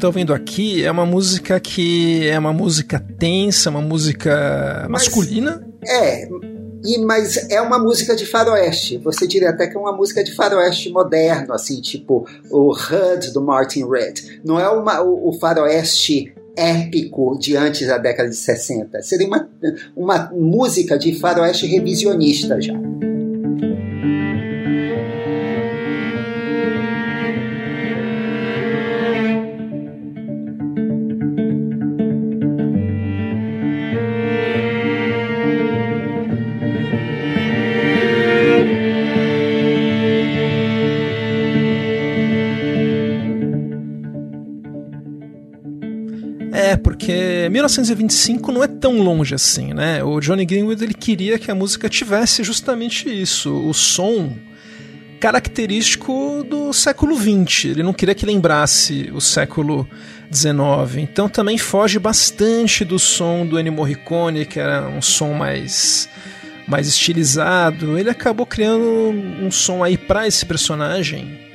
Estão vendo aqui é uma música que é uma música tensa, uma música mas, masculina. É, e, mas é uma música de faroeste. Você diria até que é uma música de faroeste moderno, assim, tipo o HUD do Martin Red. Não é uma, o, o faroeste épico de antes da década de 60. Seria uma, uma música de faroeste revisionista já. 1925 não é tão longe assim, né? O Johnny Greenwood ele queria que a música tivesse justamente isso, o som característico do século XX. Ele não queria que lembrasse o século XIX. Então também foge bastante do som do Ennio Morricone, que era um som mais mais estilizado. Ele acabou criando um som aí para esse personagem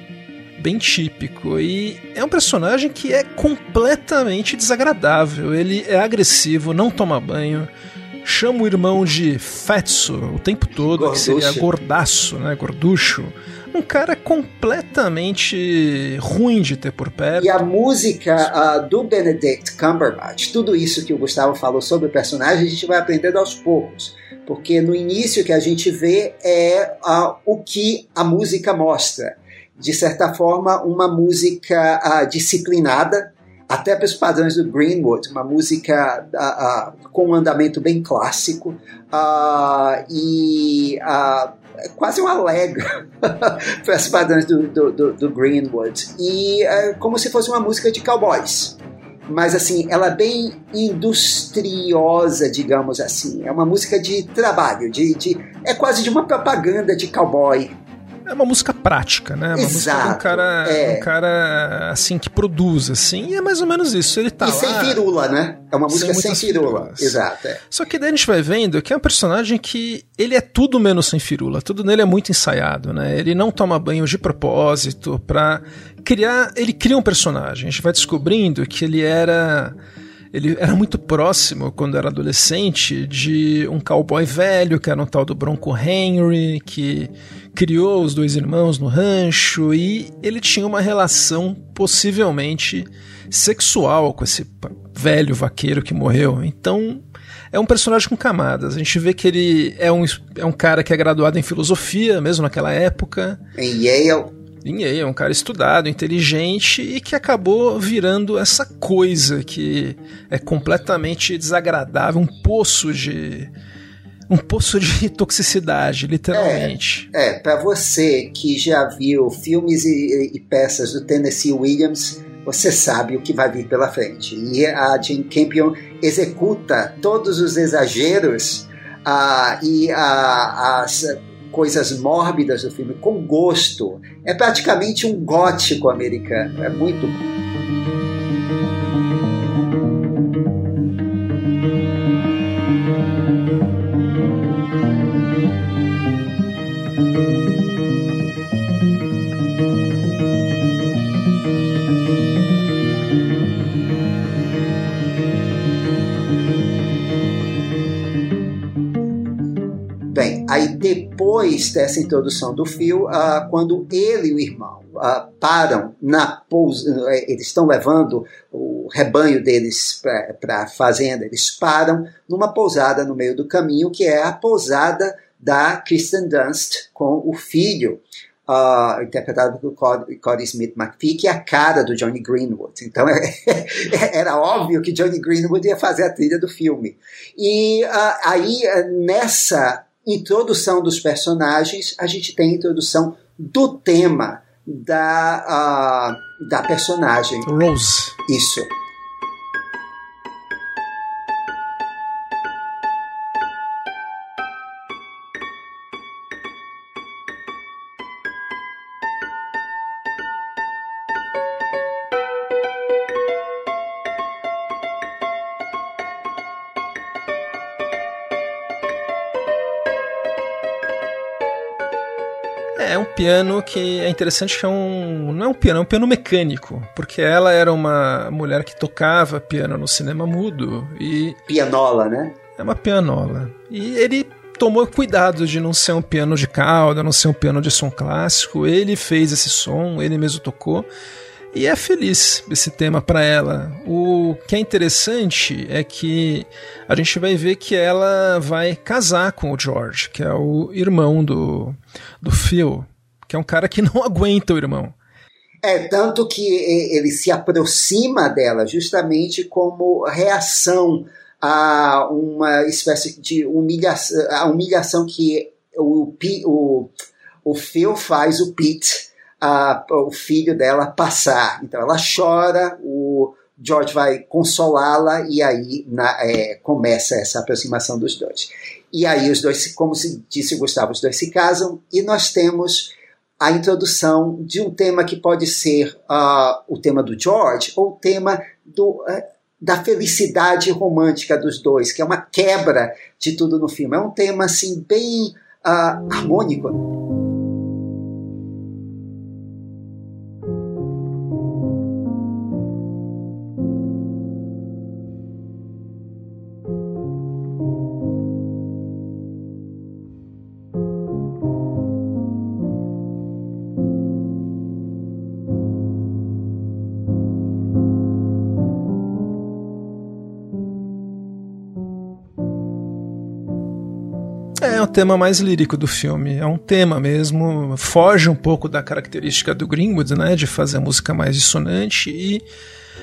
bem típico. E é um personagem que é completamente desagradável. Ele é agressivo, não toma banho, chama o irmão de Fetso o tempo todo, Gorducho. que seria gordaço, né? Gorducho. um cara completamente ruim de ter por perto. E a música uh, do Benedict Cumberbatch, tudo isso que o Gustavo falou sobre o personagem, a gente vai aprendendo aos poucos. Porque no início que a gente vê é uh, o que a música mostra. De certa forma, uma música uh, disciplinada, até para os padrões do Greenwood, uma música uh, uh, com um andamento bem clássico e é quase um alegro para os padrões do, do, do, do Greenwood e como se fosse uma música de cowboys. Mas assim, ela é bem industriosa, digamos assim. É uma música de trabalho, de, de é quase de uma propaganda de cowboy é uma música prática, né? Uma Exato, música de um cara, é. um cara assim que produz assim, e é mais ou menos isso. Ele tá e lá, sem firula, né? É uma música Sem sem, firula. firulas. Exato. É. Só que daí a gente vai vendo que é um personagem que ele é tudo menos sem firula, tudo nele é muito ensaiado, né? Ele não toma banho de propósito pra criar, ele cria um personagem. A gente vai descobrindo que ele era ele era muito próximo, quando era adolescente, de um cowboy velho, que era um tal do Bronco Henry, que criou os dois irmãos no rancho, e ele tinha uma relação possivelmente sexual com esse velho vaqueiro que morreu. Então, é um personagem com camadas. A gente vê que ele é um, é um cara que é graduado em filosofia, mesmo naquela época. Em Yale, É um cara estudado, inteligente e que acabou virando essa coisa que é completamente desagradável, um poço de um poço de toxicidade, literalmente. É, para você que já viu filmes e, e peças do Tennessee Williams, você sabe o que vai vir pela frente. E a Jane Campion executa todos os exageros ah, e as coisas mórbidas do filme com gosto. É praticamente um gótico americano. É muito bom. Depois dessa introdução do Phil, ah, quando ele e o irmão ah, param na pousa, eh, eles estão levando o rebanho deles para a fazenda, eles param numa pousada no meio do caminho, que é a pousada da Kristen Dunst com o filho, ah, interpretado por Cody, Smith McPhee, que é a cara do Johnny Greenwood. Então era óbvio que Johnny Greenwood ia fazer a trilha do filme. E ah, aí, eh, nessa introdução dos personagens, a gente tem a introdução do tema da, ah, da personagem. Rose. Isso. Piano que é interessante que é um. Não é um piano, é um piano mecânico. Porque ela era uma mulher que tocava piano no cinema mudo. E Pianola, né? é uma pianola. E ele tomou cuidado de não ser um piano de cauda, não ser um piano de som clássico. Ele fez esse som, ele mesmo tocou. E é feliz esse tema para ela. O que é interessante é que a gente vai ver que ela vai casar com o George, que é o irmão do, do Phil, que é um cara que não aguenta o irmão. É, tanto que ele se aproxima dela justamente como reação a uma espécie de humilhação, a humilhação que o, o, o Phil faz o Pete, a- o filho dela, passar. Então ela chora, o George vai consolá-la e aí na- é, começa essa aproximação dos dois. E aí os dois, como se disse Gustavo, os dois se casam e nós temos a introdução de um tema que pode ser ah, o tema do George ou o tema do, ah, da felicidade romântica dos dois, que é uma quebra de tudo no filme. É um tema assim bem ah, harmônico. Tema mais lírico do filme. É um tema mesmo. Foge um pouco da característica do Greenwood, né? De fazer a música mais dissonante. E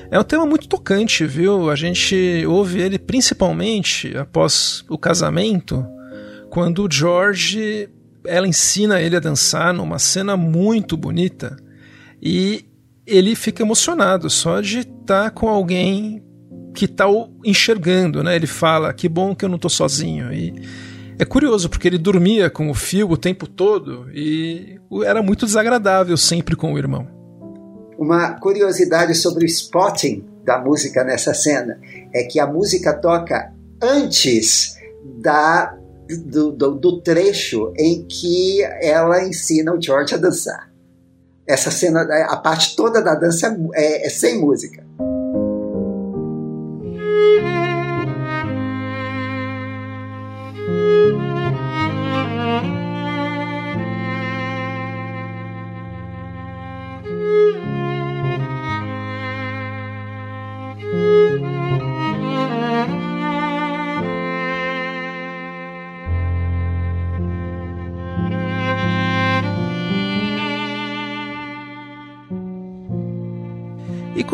é um tema muito tocante, viu? A gente ouve ele principalmente após o casamento, quando George. Ela ensina ele a dançar numa cena muito bonita. E ele fica emocionado só de estar tá com alguém que está enxergando, né? Ele fala: "Que bom que eu não estou sozinho". E é curioso porque ele dormia com o fio o tempo todo e era muito desagradável sempre com o irmão. Uma curiosidade sobre o spotting da música nessa cena é que a música toca antes da do, do, do trecho em que ela ensina o George a dançar. Essa cena, a parte toda da dança é, é sem música.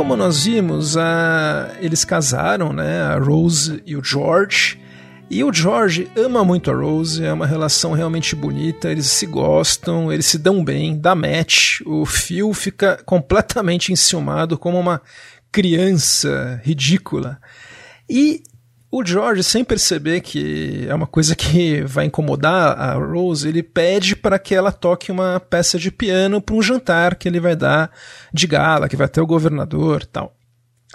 Como nós vimos, a... eles casaram, né? A Rose e o George. E o George ama muito a Rose, é uma relação realmente bonita, eles se gostam, eles se dão bem, dá match. O Phil fica completamente enciumado como uma criança ridícula. E o George, sem perceber que é uma coisa que vai incomodar a Rose, ele pede para que ela toque uma peça de piano para um jantar que ele vai dar de gala, que vai ter o governador tal.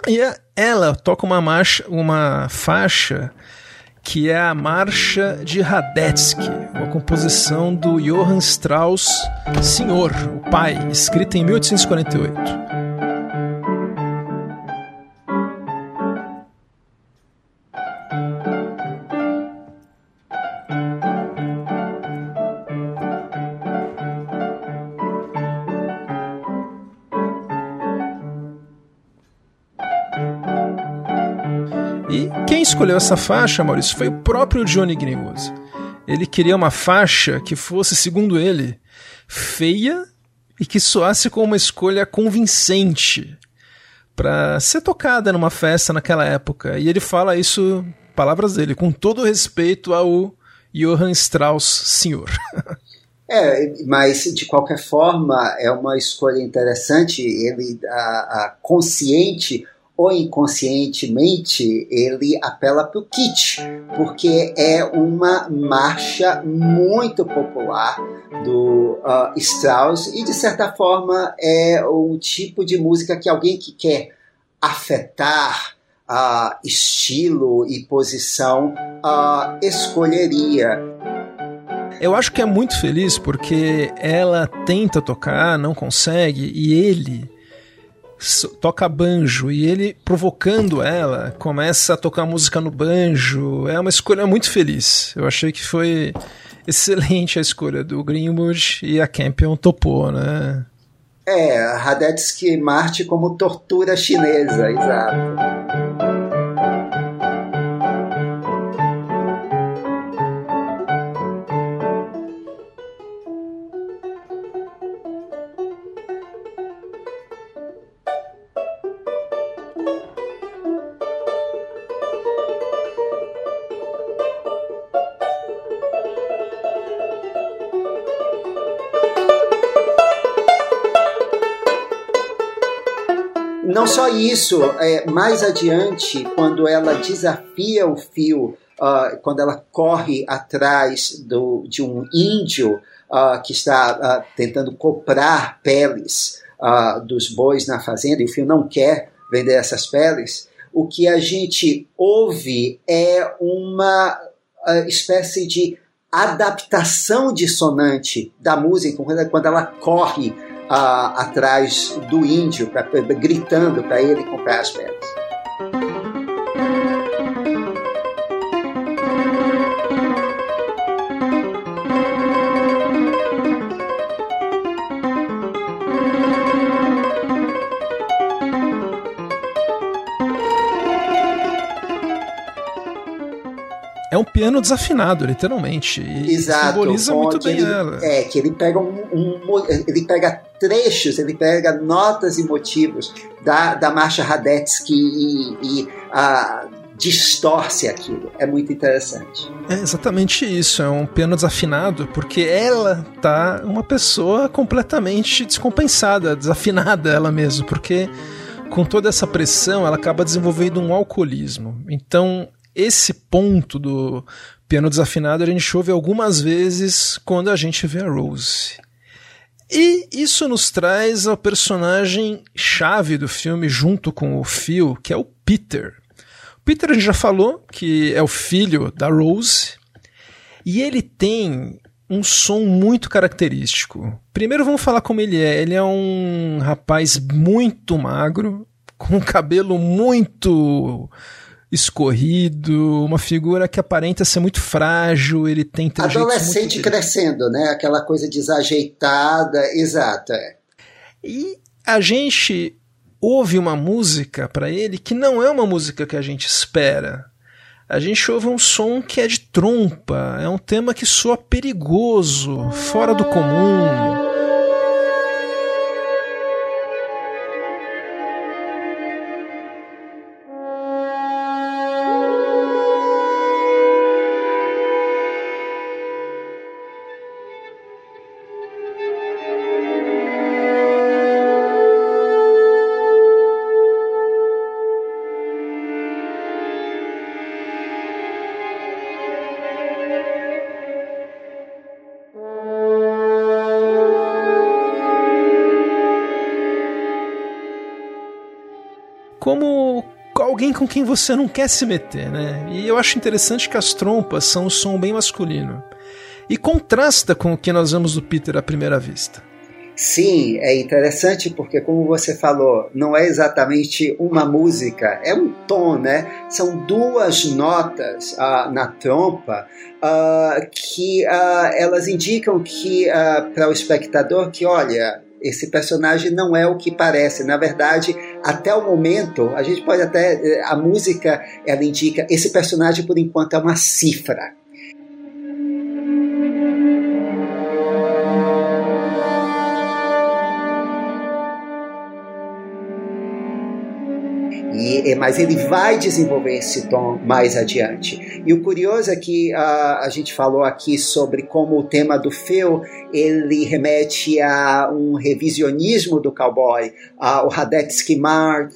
E ela toca uma, marcha, uma faixa que é a Marcha de Radetzky, uma composição do Johann Strauss Senhor, o pai, escrita em 1848. Escolheu essa faixa, Maurício, foi o próprio Johnny Greenwood. Ele queria uma faixa que fosse, segundo ele, feia e que soasse com uma escolha convincente para ser tocada numa festa naquela época. E ele fala isso, palavras dele, com todo respeito ao Johann Strauss senhor. É, mas de qualquer forma é uma escolha interessante. Ele, a, a consciente ou inconscientemente ele apela para o kit, porque é uma marcha muito popular do uh, Strauss e de certa forma é o tipo de música que alguém que quer afetar uh, estilo e posição uh, escolheria. Eu acho que é muito feliz porque ela tenta tocar, não consegue, e ele toca banjo e ele provocando ela começa a tocar música no banjo. É uma escolha muito feliz. Eu achei que foi excelente a escolha do Greenwood e a Campion topou, né? É, Radetzky Marte como tortura chinesa, exato. Só isso, é, mais adiante, quando ela desafia o fio, uh, quando ela corre atrás do, de um índio uh, que está uh, tentando comprar peles dos bois na fazenda, e o fio não quer vender essas peles, o que a gente ouve é uma espécie de adaptação dissonante da música quando ela corre atrás do índio, pra, gritando para ele comprar as pedras. É um piano desafinado, literalmente. E Exato, simboliza muito bem ele, ela. É, que ele pega um, um, ele pega trechos, ele pega notas e motivos da, da marcha Radetzky e, e a, distorce aquilo. É muito interessante. É exatamente isso. É um piano desafinado, porque ela tá uma pessoa completamente descompensada, desafinada ela mesma, porque com toda essa pressão ela acaba desenvolvendo um alcoolismo. Então esse ponto do piano desafinado a gente ouve algumas vezes quando a gente vê a Rose. E isso nos traz ao personagem chave do filme junto com o Phil, que é o Peter. O Peter a gente já falou que é o filho da Rose e ele tem um som muito característico. Primeiro vamos falar como ele é. Ele é um rapaz muito magro, com cabelo muito escorrido, uma figura que aparenta ser muito frágil, ele tem Adolescente crescendo, né? Aquela coisa desajeitada, exata. É. E a gente ouve uma música para ele que não é uma música que a gente espera. A gente ouve um som que é de trompa, é um tema que soa perigoso, fora do comum. Como alguém com quem você não quer se meter, né? E eu acho interessante que as trompas são um som bem masculino. E contrasta com o que nós vemos do Peter à primeira vista. Sim, é interessante porque, como você falou, não é exatamente uma música, é um tom, né? São duas notas uh, na trompa uh, que uh, elas indicam que para o espectador que, olha, esse personagem não é o que parece. Na verdade, até o momento, a gente pode até. Eh, a música ela indica esse personagem, por enquanto, é uma cifra. Mas ele vai desenvolver esse tom mais adiante. E o curioso é que uh, a gente falou aqui sobre como o tema do Phil ele remete a um revisionismo do cowboy, o Radetzky March,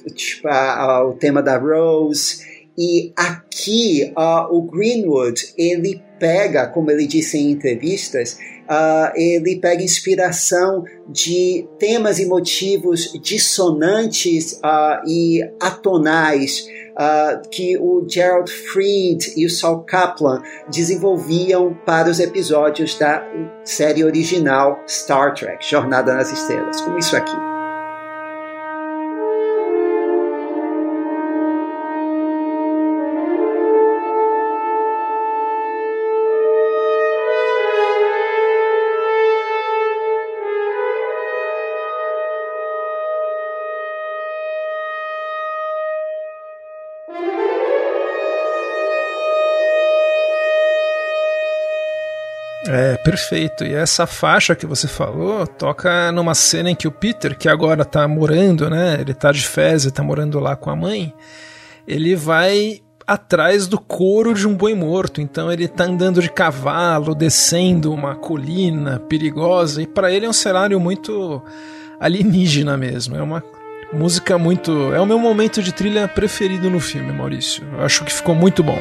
o tema da Rose. E aqui uh, o Greenwood ele pega, como ele disse em entrevistas, uh, ele pega inspiração de temas e motivos dissonantes uh, e atonais uh, que o Gerald Fried e o Saul Kaplan desenvolviam para os episódios da série original Star Trek, Jornada nas Estrelas, como isso aqui. Perfeito. E essa faixa que você falou toca numa cena em que o Peter, que agora tá morando, né? Ele tá de fezes, tá morando lá com a mãe. Ele vai atrás do couro de um boi morto. Então ele tá andando de cavalo, descendo uma colina perigosa. E para ele é um cenário muito alienígena mesmo. É uma música muito. É o meu momento de trilha preferido no filme, Maurício. Eu acho que ficou muito bom.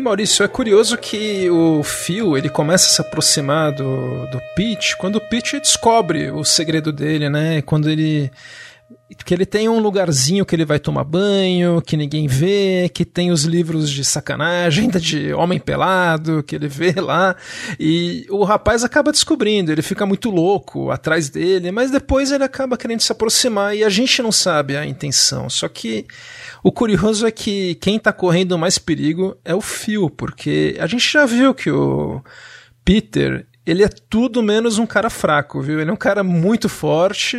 E Maurício, é curioso que o Phil ele começa a se aproximar do, do Pete quando o Pete descobre o segredo dele, né? Quando ele que ele tem um lugarzinho que ele vai tomar banho, que ninguém vê, que tem os livros de sacanagem, de homem pelado, que ele vê lá. E o rapaz acaba descobrindo, ele fica muito louco atrás dele, mas depois ele acaba querendo se aproximar e a gente não sabe a intenção. Só que o curioso é que quem tá correndo mais perigo é o Phil, porque a gente já viu que o Peter, ele é tudo menos um cara fraco, viu? Ele é um cara muito forte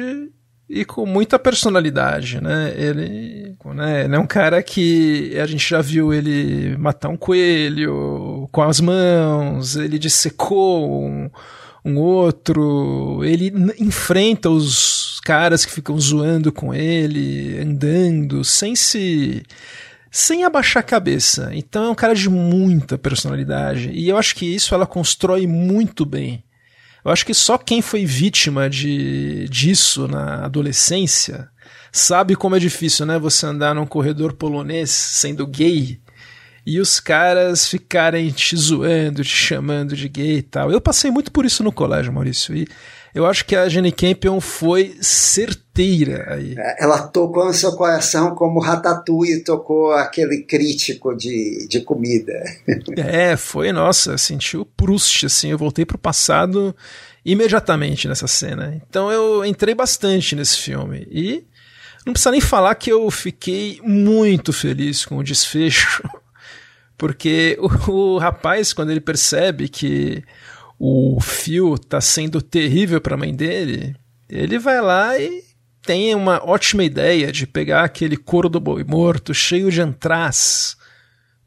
e com muita personalidade, né? Ele, né? ele é um cara que a gente já viu ele matar um coelho com as mãos, ele dissecou um, um outro, ele enfrenta os caras que ficam zoando com ele, andando, sem se sem abaixar a cabeça. Então é um cara de muita personalidade. E eu acho que isso ela constrói muito bem. Eu acho que só quem foi vítima de, disso na adolescência sabe como é difícil, né? Você andar num corredor polonês sendo gay e os caras ficarem te zoando, te chamando de gay e tal. Eu passei muito por isso no colégio, Maurício. E eu acho que a Jenny Campion foi certeira aí. É, ela tocou no seu coração como Ratatouille tocou aquele crítico de, de comida. É, foi, nossa, senti o Proust, assim, eu voltei pro passado imediatamente nessa cena. Então eu entrei bastante nesse filme e não precisa nem falar que eu fiquei muito feliz com o desfecho, porque o, o rapaz, quando ele percebe que o Phil tá sendo terrível para a mãe dele, ele vai lá e tem uma ótima ideia de pegar aquele couro do boi morto cheio de antraz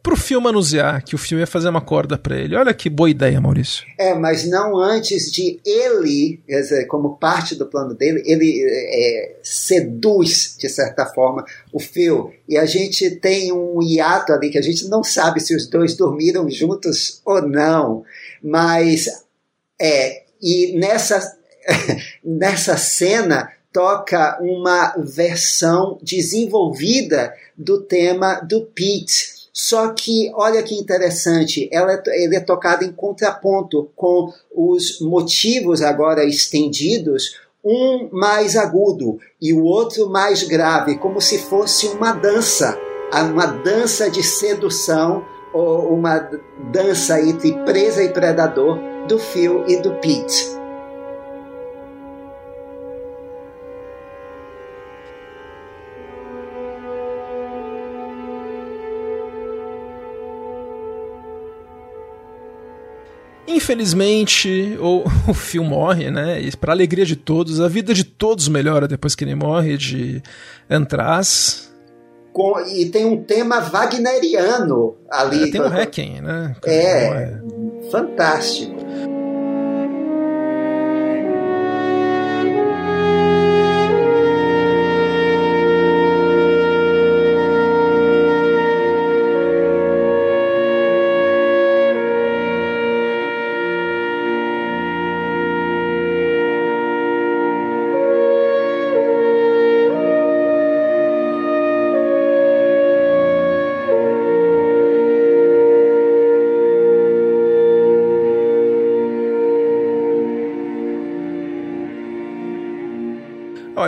pro Phil manusear, que o Phil ia fazer uma corda para ele. Olha que boa ideia, Maurício. É, mas não antes de ele, como parte do plano dele, ele é, seduz, de certa forma, o Phil. E a gente tem um hiato ali que a gente não sabe se os dois dormiram juntos ou não. Mas é, e nessa, nessa cena toca uma versão desenvolvida do tema do Pete. Só que, olha que interessante, ela, é ele é tocado em contraponto com os motivos agora estendidos, um mais agudo e o outro mais grave, como se fosse uma dança, uma dança de sedução uma dança entre presa e predador do Phil e do Pete. Infelizmente, o, o Phil morre, né? E para alegria de todos, a vida de todos melhora depois que ele morre de Antraz com, e tem um tema wagneriano ali. É, tem um Requiem, né? É, fantástico.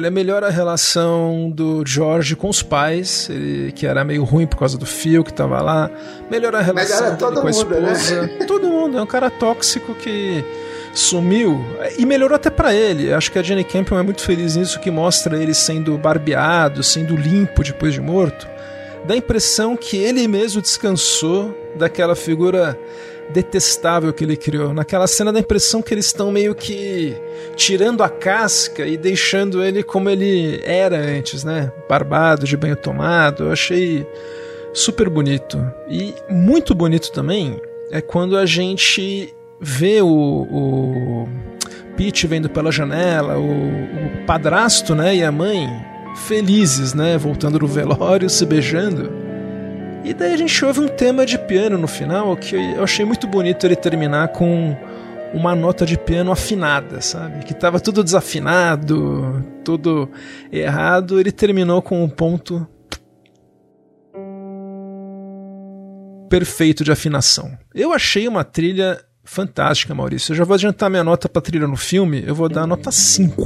Olha, melhora a relação do George com os pais, ele, que era meio ruim por causa do fio que tava lá. Melhora a relação dele com a esposa. Né? Todo mundo, é um cara tóxico que sumiu e melhorou até para ele. Acho que a Jenny Campion é muito feliz nisso, que mostra ele sendo barbeado, sendo limpo depois de morto. Dá a impressão que ele mesmo descansou daquela figura detestável que ele criou. Naquela cena dá a impressão que eles estão meio que tirando a casca e deixando ele como ele era antes, né? Barbado, de banho tomado. Eu achei super bonito. E muito bonito também é quando a gente vê o, o Pete vendo pela janela, o, o padrasto né, e a mãe felizes, né? Voltando do velório, se beijando. E daí a gente ouve um tema de piano no final que eu achei muito bonito ele terminar com uma nota de piano afinada, sabe? Que tava tudo desafinado, tudo errado, ele terminou com um ponto perfeito de afinação. Eu achei uma trilha fantástica, Maurício. Eu já vou adiantar minha nota pra trilha no filme, eu vou dar nota 5.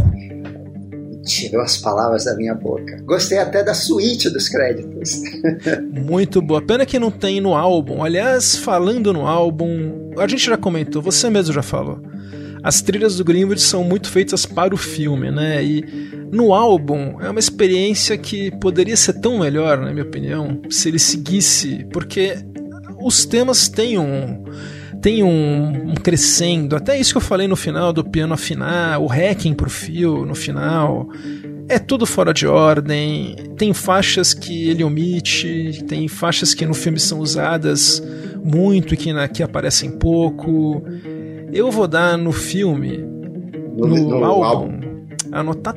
Tirou as palavras da minha boca. Gostei até da suíte dos créditos. Muito boa. Pena que não tem no álbum. Aliás, falando no álbum, a gente já comentou, você mesmo já falou. As trilhas do Greenwood são muito feitas para o filme, né? E no álbum é uma experiência que poderia ser tão melhor, na minha opinião, se ele seguisse, porque os temas têm um tem um, um, crescendo, até isso que eu falei no final do piano afinar, o hacking pro fio no final. É tudo fora de ordem. Tem faixas que ele omite, tem faixas que no filme são usadas muito e que, na, que aparecem pouco. Eu vou dar no filme, no, no, no álbum, álbum, a nota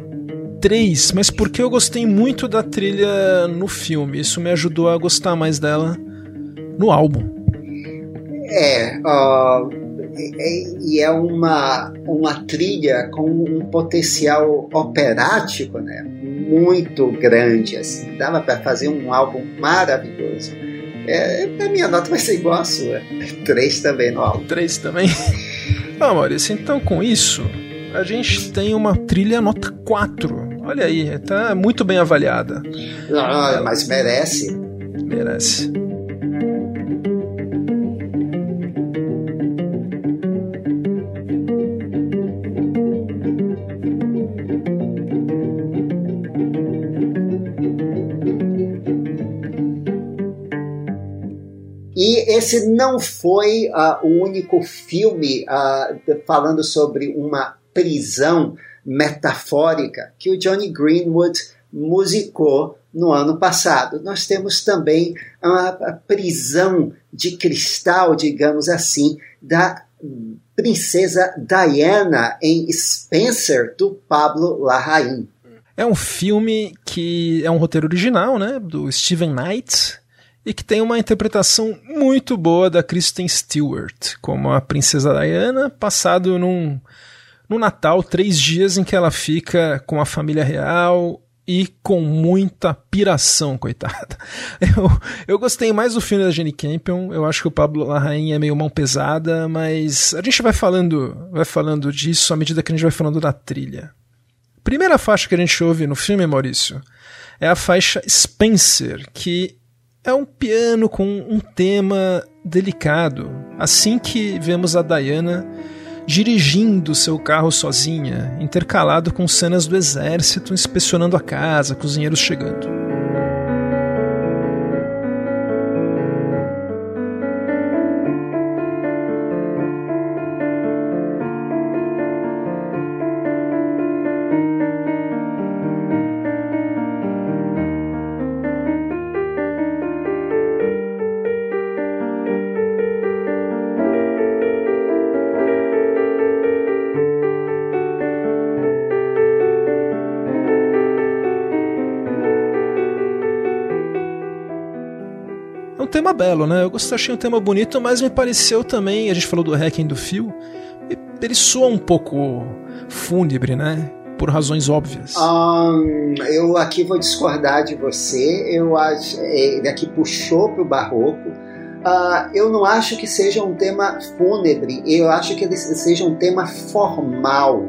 3, mas porque eu gostei muito da trilha no filme. Isso me ajudou a gostar mais dela no álbum. É, uh, e é uma, uma trilha com um potencial operático né, muito grande. Assim. Dava para fazer um álbum maravilhoso. É, a minha nota vai ser igual à sua. Três também no álbum. Três também. Bom, Maurício, então com isso, a gente tem uma trilha nota 4. Olha aí, tá muito bem avaliada. Não, mas merece. Merece. Esse não foi uh, o único filme uh, falando sobre uma prisão metafórica que o Johnny Greenwood musicou no ano passado. Nós temos também a, prisão de cristal, digamos assim, da princesa Diana em Spencer, do Pablo Larraín. É um filme que é um roteiro original, né, do Steven Knight, e que tem uma interpretação muito boa da Kristen Stewart, como a princesa Diana, passado num, no Natal, três dias em que ela fica com a família real e com muita piração, coitada. Eu, eu gostei mais do filme da Jenny Campion, eu acho que o Pablo Larraín é meio mão pesada, mas a gente vai falando, vai falando disso à medida que a gente vai falando da trilha. Primeira faixa que a gente ouve no filme, Maurício, é a faixa Spencer, que é um piano com um tema delicado. Assim que vemos a Diana dirigindo seu carro sozinha, intercalado com cenas do exército inspecionando a casa, cozinheiros chegando. Belo, né? Eu gostei, achei um tema bonito, mas me pareceu também, a gente falou do hacking do fio, ele soa um pouco fúnebre, né? Por razões óbvias. Um, eu aqui vou discordar de você. Eu acho ele aqui puxou para o barroco. Uh, eu não acho que seja um tema fúnebre. Eu acho que ele seja um tema formal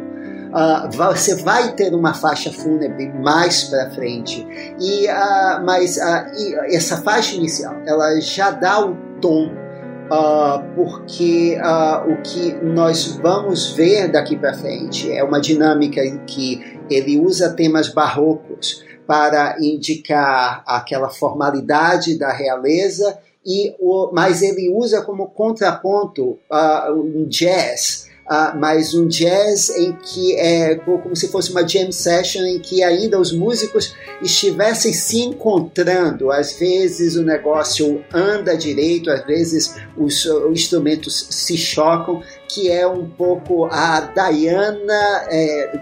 uh, você vai ter uma faixa fúnebre mais para frente. E, uh, mas uh, e essa faixa inicial, ela já dá o tom Uh, porque uh, o que nós vamos ver daqui para frente é uma dinâmica em que ele usa temas barrocos para indicar aquela formalidade da realeza e o, mas ele usa como contraponto uh, um jazz uh, mas um jazz em que é como se fosse uma jam session em que ainda os músicos estivessem se encontrando. Às vezes o negócio anda direito, às vezes os, os instrumentos se chocam, que é um pouco a Diana é,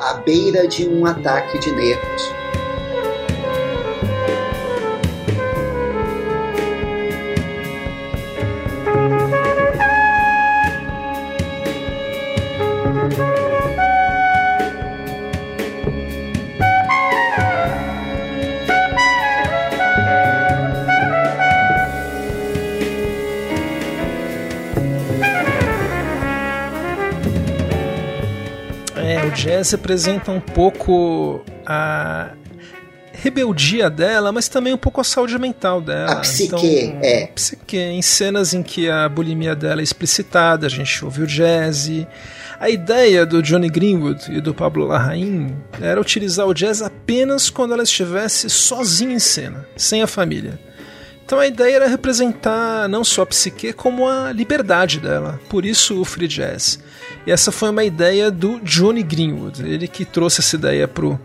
à beira de um ataque de nervos. O jazz representa um pouco a rebeldia dela, mas também um pouco a saúde mental dela. A psique, então, é. Psique, em cenas em que a bulimia dela é explicitada, a gente ouviu jazz. A ideia do Johnny Greenwood e do Pablo Larraín era utilizar o jazz apenas quando ela estivesse sozinha em cena, sem a família. Então a ideia era representar não só a psique, como a liberdade dela. Por isso o free jazz. E essa foi uma ideia do Johnny Greenwood, ele que trouxe essa ideia pro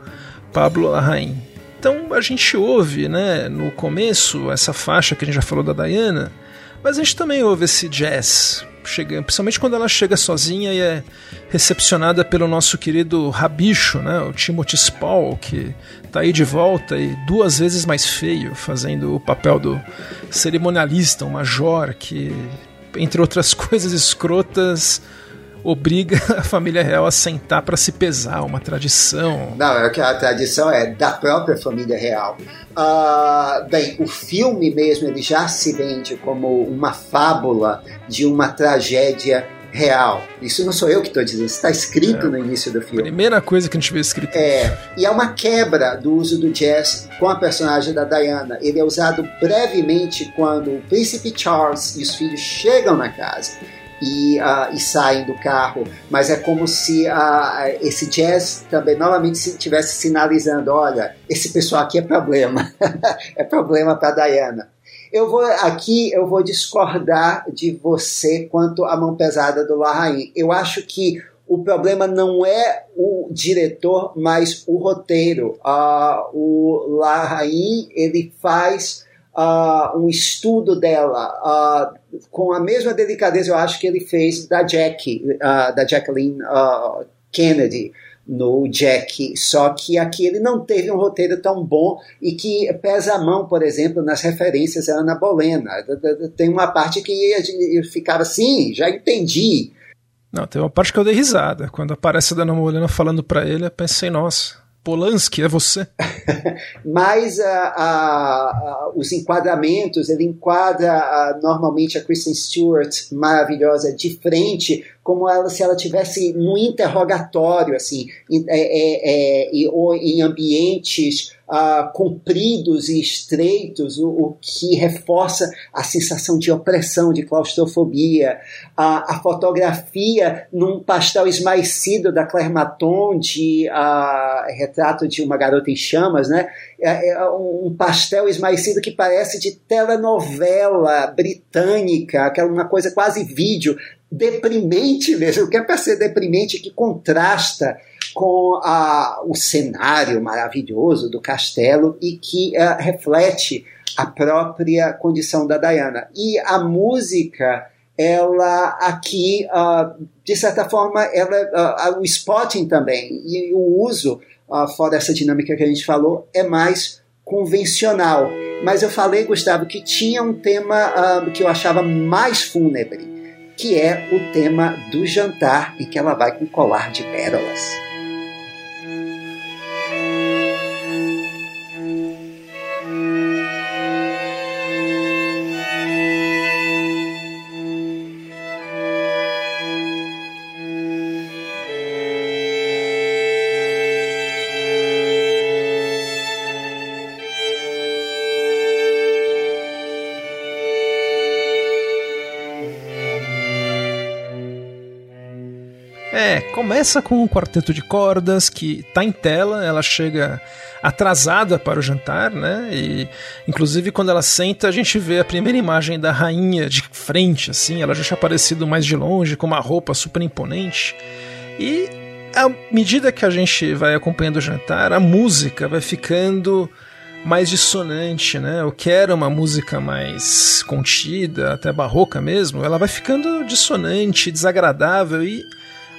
Pablo Larraín. Então a gente ouve, né, no começo, essa faixa que a gente já falou da Diana, mas a gente também ouve esse jazz, chega, principalmente quando ela chega sozinha e é recepcionada pelo nosso querido Rabicho, né, o Timothy Spall, que tá aí de volta e duas vezes mais feio, fazendo o papel do cerimonialista, um major que, entre outras coisas escrotas, obriga a família real a sentar para se pesar, uma tradição. Não, é que a tradição é da própria família real. Uh, bem, o filme mesmo ele já se vende como uma fábula de uma tragédia real. Isso não sou eu que estou dizendo, isso está escrito é. no início do filme. Primeira coisa que a gente vê escrito. É, e é uma quebra do uso do jazz com a personagem da Diana. Ele é usado brevemente quando o príncipe Charles e os filhos chegam na casa e, uh, e saem do carro, mas é como se uh, esse jazz também novamente estivesse sinalizando: olha, esse pessoal aqui é problema, é problema para Diana. Eu vou aqui eu vou discordar de você quanto à mão pesada do Larraín. Eu acho que o problema não é o diretor, mas o roteiro. Uh, o Larraín ele faz uh, um estudo dela uh, com a mesma delicadeza, eu acho que ele fez da Jack, uh, da Jacqueline Kennedy no Jack, só que aqui ele não teve um roteiro tão bom e que pesa a mão, por exemplo, nas referências a Ana Bolena. Tem uma parte que eu ficava assim, já entendi. Não, tem uma parte que eu dei risada. Quando aparece a Ana Bolena falando para ele, eu pensei, nossa, Polanski, é você? Mas uh, uh, uh, os enquadramentos, ele enquadra normalmente a Kristen Stewart maravilhosa de frente, como ela se ela tivesse no interrogatório, assim, é, é, é, ou em ambientes uh, compridos e estreitos, o, o, que reforça a sensação de opressão, de claustrofobia. A fotografia num pastel esmaecido da Claire Maton, de uh, retrato de uma garota em chamas, né? É, é um pastel esmaecido que parece de telenovela britânica, aquela uma coisa quase vídeo, deprimente mesmo, que é para ser deprimente, que contrasta com a, o cenário maravilhoso do castelo e que uh, reflete a própria condição da Diana. E a música, ela aqui, uh, de certa forma, ela, uh, o spotting também e o uso, fora essa dinâmica que a gente falou, é mais convencional. Mas eu falei, Gustavo, que tinha um tema que eu achava mais fúnebre, que é o tema do jantar em que ela vai com colar de pérolas. Começa com um quarteto de cordas que tá em tela, ela chega atrasada para o jantar, né? E inclusive quando ela senta, a gente vê a primeira imagem da rainha de frente, assim, ela já tinha aparecido mais de longe com uma roupa super imponente. E à medida que a gente vai acompanhando o jantar, a música vai ficando mais dissonante, né? Eu quero uma música mais contida, até barroca mesmo. Ela vai ficando dissonante, desagradável e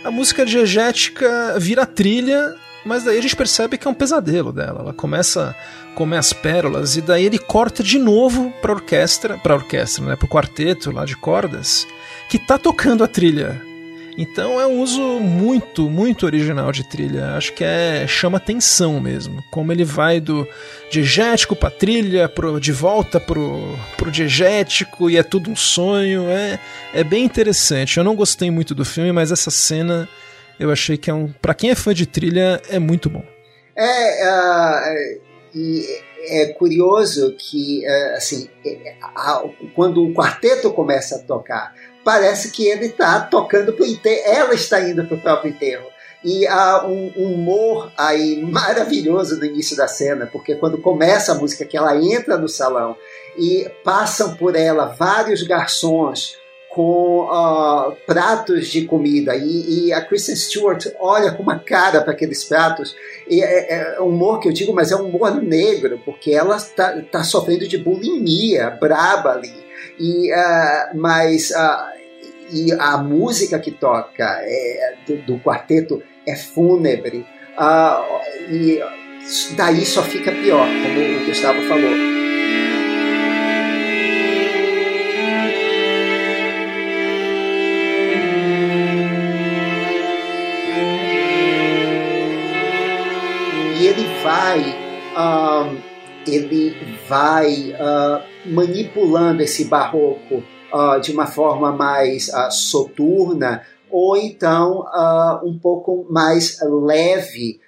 a música diegética vira trilha, mas daí a gente percebe que é um pesadelo dela. Ela começa a comer as pérolas e daí ele corta de novo para orquestra, para orquestra, né, pro quarteto lá de cordas, que tá tocando a trilha. Então é um uso muito, muito original de trilha. Acho que é chama atenção mesmo. Como ele vai do diegético pra trilha, pro, de volta pro, pro diegético, e é tudo um sonho. É, é bem interessante. Eu não gostei muito do filme, mas essa cena Eu achei que é um, para quem é fã de trilha, é muito bom. É, uh, e é curioso que, uh, assim, quando o quarteto começa a tocar, parece que ele está tocando para o enterro, ela está indo para o próprio enterro. E há um humor aí maravilhoso no início da cena, porque quando começa a música, que ela entra no salão e passam por ela vários garçons com uh, pratos de comida e, e, a Kristen Stewart olha com uma cara para aqueles pratos e é, é, humor que eu digo, mas é um humor negro porque ela está tá sofrendo de bulimia braba ali e uh, mas uh, e a música que toca é, do, do quarteto é fúnebre. E daí só fica pior como o Gustavo falou. Vai, uh, ele vai uh, manipulando esse barroco uh, de uma forma mais soturna ou então um pouco mais leve,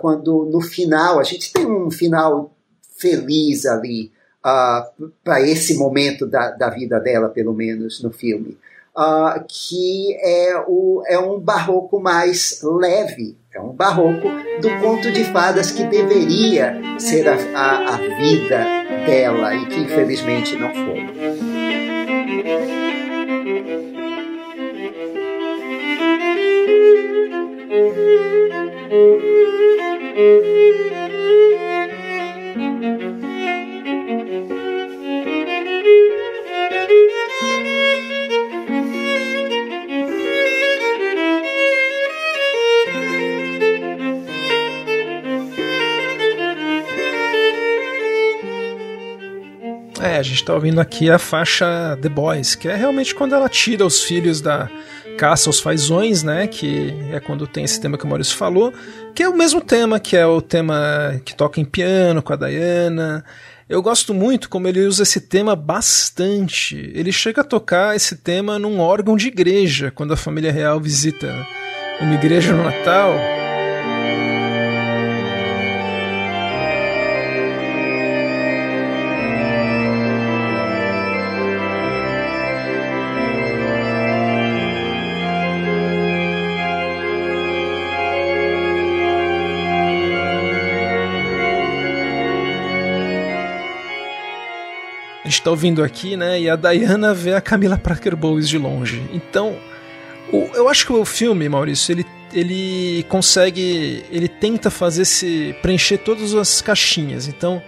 quando no final, a gente tem um final feliz ali, para esse momento da, da vida dela, pelo menos no filme. Uh, que é, o, é um barroco mais leve, é um barroco do conto de fadas que deveria ser a, a, a vida dela e que infelizmente não foi. A gente tá ouvindo aqui a faixa The Boys, que é realmente quando ela tira os filhos da caça aos fazões, né? Que é quando tem esse tema que o Maurício falou, que é o mesmo tema, que é o tema que toca em piano com a Diana. Eu gosto muito como ele usa esse tema bastante. Ele chega a tocar esse tema num órgão de igreja, quando a família real visita uma igreja no Natal. Tá ouvindo aqui, né? E a Diana vê a Camila Parker Bowles de longe. Então, o, eu acho que o filme, Maurício, ele, ele consegue. Ele tenta fazer se. preencher todas as caixinhas. Então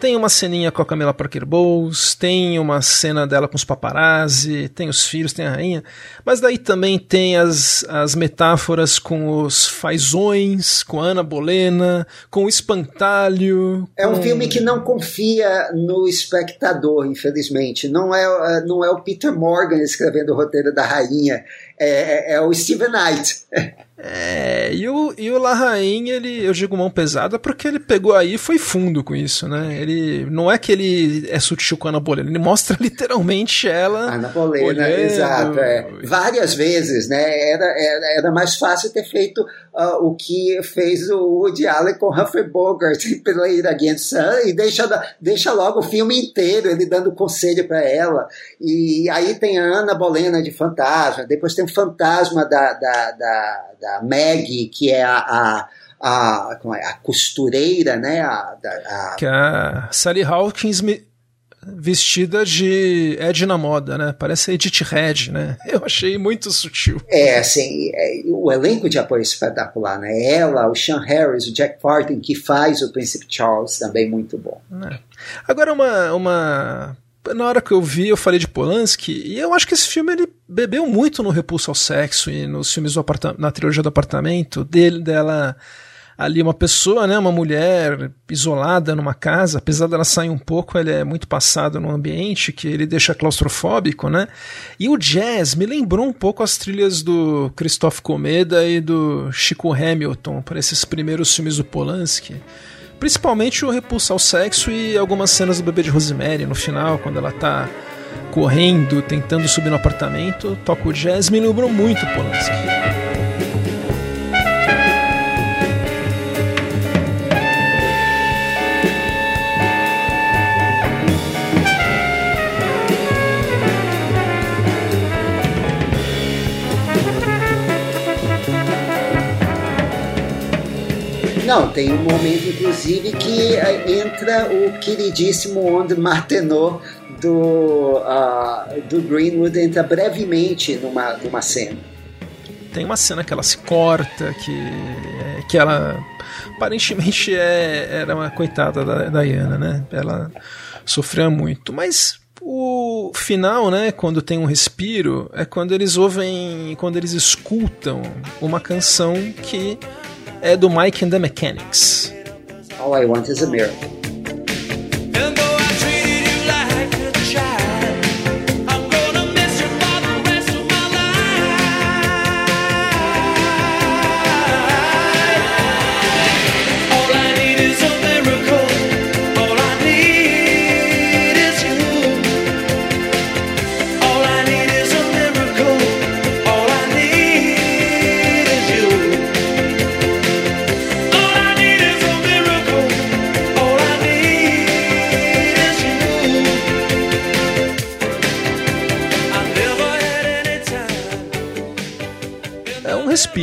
tem uma ceninha com a Camila Parker Bowles, tem uma cena dela com os paparazzi, tem os filhos, tem a rainha, mas daí também tem as, as metáforas com os fazões, com a Ana Bolena, com o espantalho. É um filme que não confia no espectador, infelizmente. Não é, não é o Peter Morgan escrevendo o roteiro da rainha, é, é, é o Steven Knight. É, e o, e o Larraín, ele, eu digo mão pesada porque ele pegou aí e foi fundo com isso, né? Ele, não é que ele é sutil com a Ana Bolena, ele mostra literalmente ela. Ana Bolena, olhando. exato. É. Várias vezes, né? Era, era, era mais fácil ter feito uh, o que fez o Woody Allen com Humphrey Bogart pela Ira Sun e deixa, deixa logo o filme inteiro ele dando conselho para ela. E aí tem a Ana Bolena de fantasma, depois tem o fantasma da, da, da, da Maggie, que é a, a a, é, a costureira, né? A, a, que é a Sally Hawkins me, vestida de Edna Moda, né? Parece Edith Red, né? Eu achei muito sutil. É, assim, é, o elenco de apoio espetacular, né? Ela, o Sean Harris, o Jack Parton, que faz o Príncipe Charles, também muito bom. É. Agora, uma, uma na hora que eu vi, eu falei de Polanski, e eu acho que esse filme ele bebeu muito no Repulso ao Sexo e nos filmes do na trilogia do apartamento, dele, dela ali uma pessoa, né, uma mulher isolada numa casa, apesar dela sair um pouco, ele é muito passado no ambiente que ele deixa claustrofóbico, né? E o jazz me lembrou um pouco as trilhas do Christoph Komeda e do Chico Hamilton para esses primeiros filmes do Polanski. Principalmente o Repulso ao Sexo e algumas cenas do bebê de Rosemary no final, quando ela tá correndo, tentando subir no apartamento, toca o jazz, me lembrou muito Polanski. Não, tem um momento, inclusive, que eh, entra o queridíssimo Onde Martenot do, uh, do Greenwood, entra brevemente numa, numa cena. Tem uma cena que ela se corta, que, que ela aparentemente é, era uma coitada da Diana, né? Ela sofria muito, mas o final, né, quando tem um respiro, é quando eles ouvem, quando eles escutam uma canção que é do Mike and the Mechanics. All I Want is a Miracle.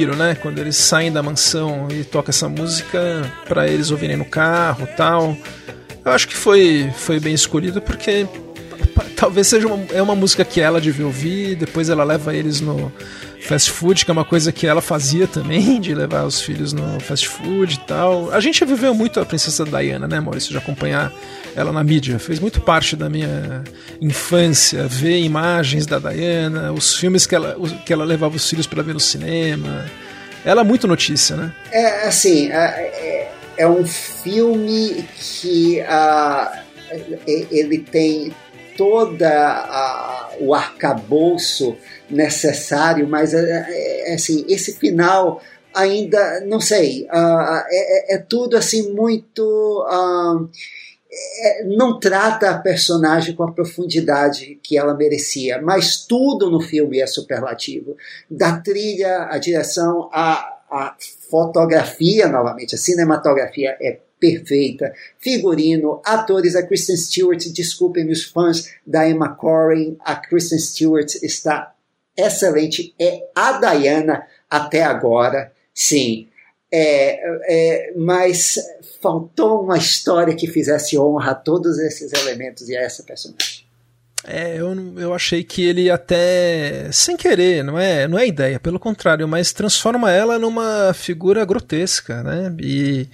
Respiro, né? Quando eles saem da mansão e toca essa música para eles ouvirem no carro, tal. Eu acho que foi foi bem escolhido porque talvez seja uma, é uma música que ela devia ouvir, depois ela leva eles no fast food, que é uma coisa que ela fazia também, de levar os filhos no fast food e tal. A gente viveu muito a Princesa Diana, né, Maurício, de acompanhar ela na mídia. Fez muito parte da minha infância, ver imagens da Diana, os filmes que ela, que ela levava os filhos para ver no cinema. Ela é muito notícia, né? É, assim, é, é, é um filme que uh, ele tem toda a, o arcabouço necessário, mas é, é, assim, esse final ainda, não sei, uh, é, é, tudo assim muito... Uh, é, não trata a personagem com a profundidade que ela merecia, mas tudo no filme é superlativo. Da trilha, a direção, a, a fotografia, novamente, a cinematografia é perfeita. Figurino, atores, a Kristen Stewart, desculpem os fãs da Emma Corrin, a Kristen Stewart está excelente. É a Diana até agora, sim. É, é, mas faltou uma história que fizesse honra a todos esses elementos e a essa personagem. É, eu, eu achei que ele até, sem querer, não é, não é ideia, pelo contrário, mas transforma ela numa figura grotesca, né? E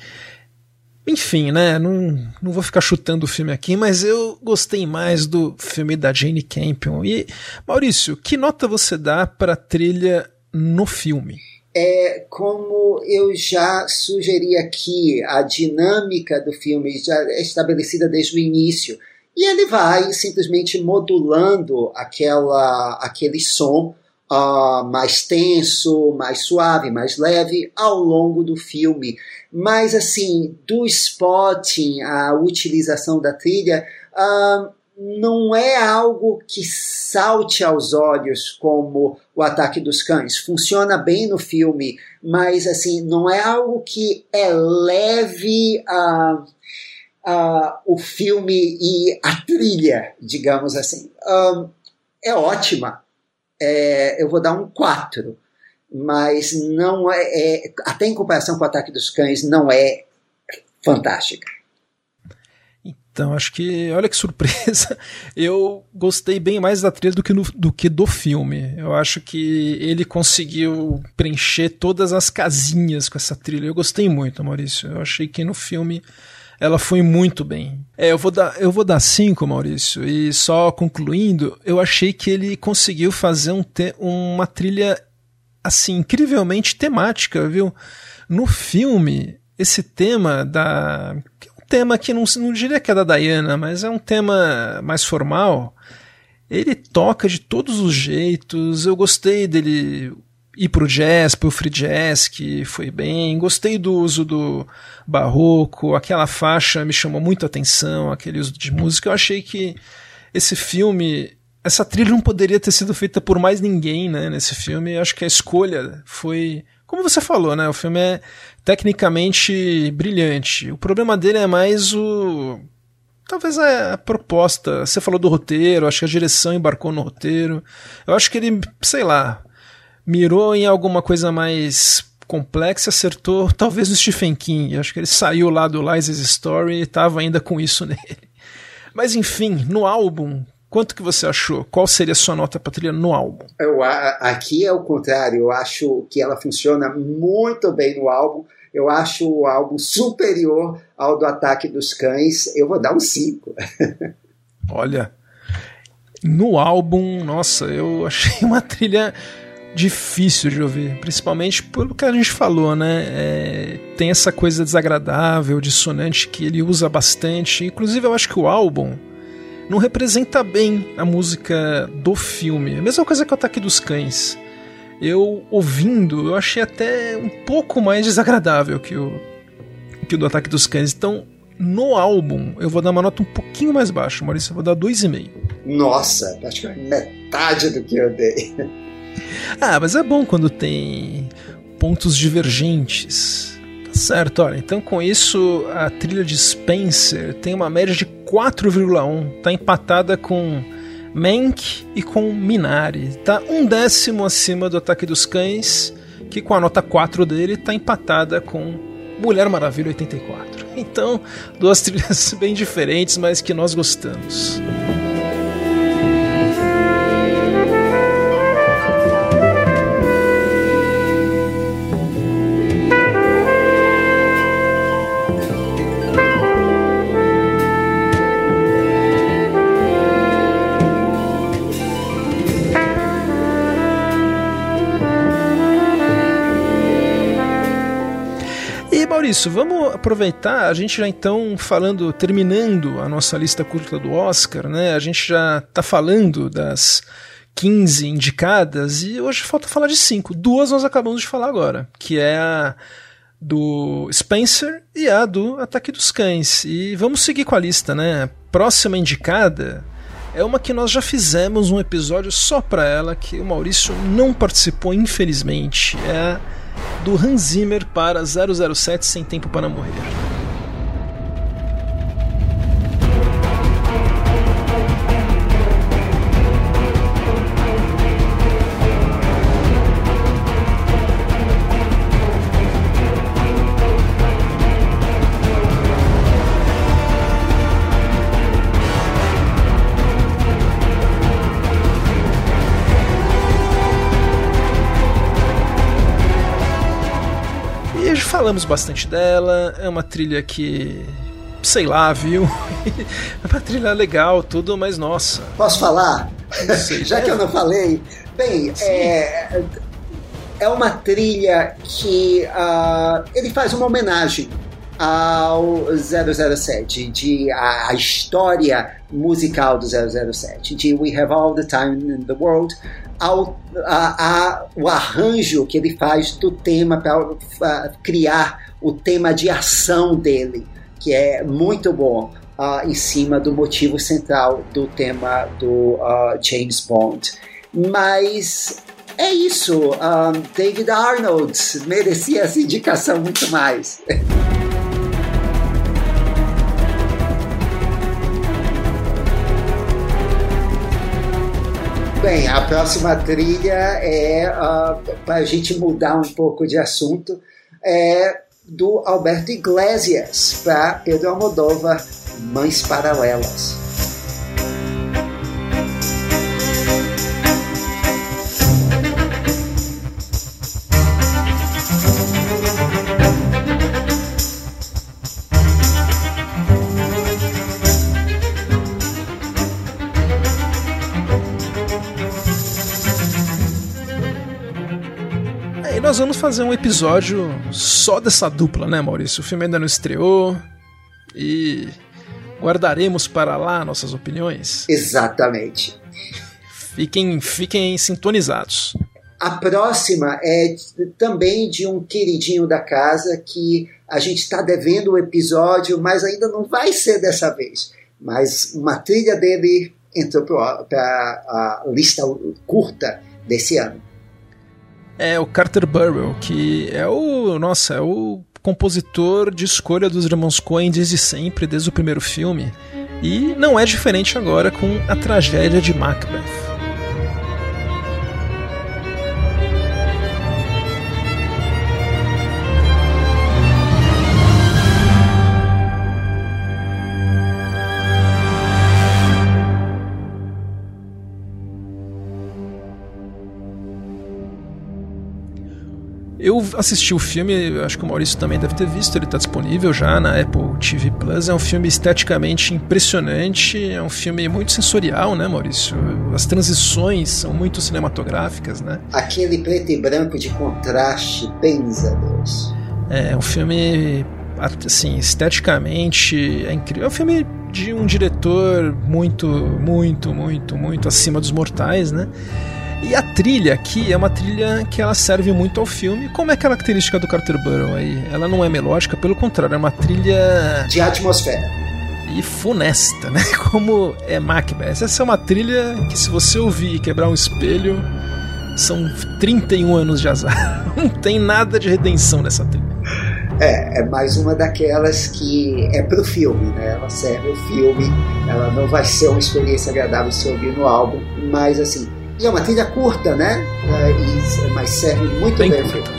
enfim, né? Não, não vou ficar chutando o filme aqui, mas eu gostei mais do filme da Jane Campion. E Maurício, que nota você dá para a trilha no filme? é, como eu já sugeri aqui, a dinâmica do filme já é estabelecida desde o início. E ele vai simplesmente modulando aquela, aquele som uh, mais tenso, mais suave, mais leve ao longo do filme. Mas, assim, do spotting, a utilização da trilha, uh, não é algo que salte aos olhos como o ataque dos cães. Funciona bem no filme, mas assim não é algo que eleve a, a, o filme e a trilha, digamos assim. Um, é ótima. É, eu vou dar um 4, mas não é, é, até em comparação com o ataque dos cães, não é fantástica. Então, acho que, olha que surpresa, eu gostei bem mais da trilha do que, no, do que do filme. Eu acho que ele conseguiu preencher todas as casinhas com essa trilha. Eu gostei muito, Maurício. Eu achei que no filme ela foi muito bem. É, eu vou dar, eu vou dar cinco, Maurício. E só concluindo, eu achei que ele conseguiu fazer um te, uma trilha assim incrivelmente temática, viu? No filme, esse tema da tema que não, não diria que é da Diana, mas é um tema mais formal. Ele toca de todos os jeitos. Eu gostei dele ir pro jazz, pro free jazz, que foi bem. Gostei do uso do barroco. Aquela faixa me chamou muito a atenção, aquele uso de música. Eu achei que esse filme, essa trilha não poderia ter sido feita por mais ninguém, né, nesse filme. Eu acho que a escolha foi como você falou, né? O filme é tecnicamente brilhante. O problema dele é mais o. Talvez a proposta. Você falou do roteiro, acho que a direção embarcou no roteiro. Eu acho que ele, sei lá, mirou em alguma coisa mais complexa, acertou talvez no Stephen King. Acho que ele saiu lá do Liza's Story e estava ainda com isso nele. Mas enfim, no álbum, quanto que você achou? Qual seria a sua nota para trilha no álbum? Eu, aqui é o contrário. Eu acho que ela funciona muito bem no álbum. Eu acho o álbum superior ao do Ataque dos Cães. Eu vou dar um 5. Olha, no álbum, nossa, eu achei uma trilha difícil de ouvir, principalmente pelo que a gente falou, né? É, tem essa coisa desagradável, dissonante que ele usa bastante. Inclusive, eu acho que o álbum não representa bem a música do filme. A mesma coisa que o Ataque dos Cães. Eu ouvindo, eu achei até um pouco mais desagradável que o que o do Ataque dos Cães. Então, no álbum, eu vou dar uma nota um pouquinho mais baixa, Maurício, eu vou dar 2,5. Nossa, acho que é metade do que eu dei. Ah, mas é bom quando tem pontos divergentes. Tá certo, olha. Então com isso a trilha de Spencer tem uma média de 4,1. Tá empatada com Mank e com Minari. Tá um décimo acima do Ataque dos Cães, que com a nota 4 dele tá empatada com Mulher Maravilha 84. Então, duas trilhas bem diferentes, mas que nós gostamos. Isso, vamos aproveitar, a gente já então falando, terminando a nossa lista curta do Oscar, né? A gente já tá falando das 15 indicadas e hoje falta falar de cinco. Duas nós acabamos de falar agora, que é a do Spencer e a do Ataque dos Cães. E vamos seguir com a lista, né? Próxima indicada é uma que nós já fizemos um episódio só para ela, que o Maurício não participou, infelizmente. É a do Hans Zimmer para 007 Sem Tempo para Morrer. Falamos bastante dela, é uma trilha que. sei lá, viu? é uma trilha legal, tudo, mas nossa. Posso falar? Sei, Já que eu não falei. Bem, é, é uma trilha que uh, ele faz uma homenagem ao 007, de a, a, história musical do 007, de We Have All the Time in the World, ao a, a, o arranjo que ele faz do tema para criar o tema de ação dele, que é muito bom, uh, em cima do motivo central do tema do uh, James Bond. Mas é isso, um, David Arnold merecia essa indicação muito mais. bem, a próxima trilha é, uh, para a gente mudar um pouco de assunto, é do Alberto Iglesias para Pedro Almodóvar, Mães Paralelas. Fazer um episódio só dessa dupla, né, Maurício? O filme ainda não estreou e guardaremos para lá nossas opiniões. Exatamente. Fiquem, fiquem sintonizados. A próxima é também de um queridinho da casa que a gente está devendo o um episódio, mas ainda não vai ser dessa vez. Mas uma trilha dele entrou para a lista curta desse ano é o Carter Burwell, que é o, nossa, é o compositor de escolha dos irmãos Coen desde sempre, desde o primeiro filme. E não é diferente agora com a tragédia de Macbeth. Eu assisti o filme, acho que o Maurício também deve ter visto, ele está disponível já na Apple TV Plus. É um filme esteticamente impressionante, é um filme muito sensorial, né, Maurício? As transições são muito cinematográficas, né? Aquele preto e branco de contraste, pensa Deus. É um filme assim, esteticamente é incrível. É um filme de um diretor muito, muito, muito, muito acima dos mortais, né? E a trilha aqui é uma trilha que ela serve muito ao filme, como é característica do Carter Burrow aí. Ela não é melódica, pelo contrário, é uma trilha de atmosfera e funesta, né? Como é Macbeth. Essa é uma trilha que se você ouvir e quebrar um espelho, são 31 anos de azar. Não tem nada de redenção nessa trilha. É, é mais uma daquelas que é pro filme, né? Ela serve o filme, ela não vai ser uma experiência agradável se ouvir no álbum, mas assim, e é uma trilha curta, né? É, mas serve muito bem, bem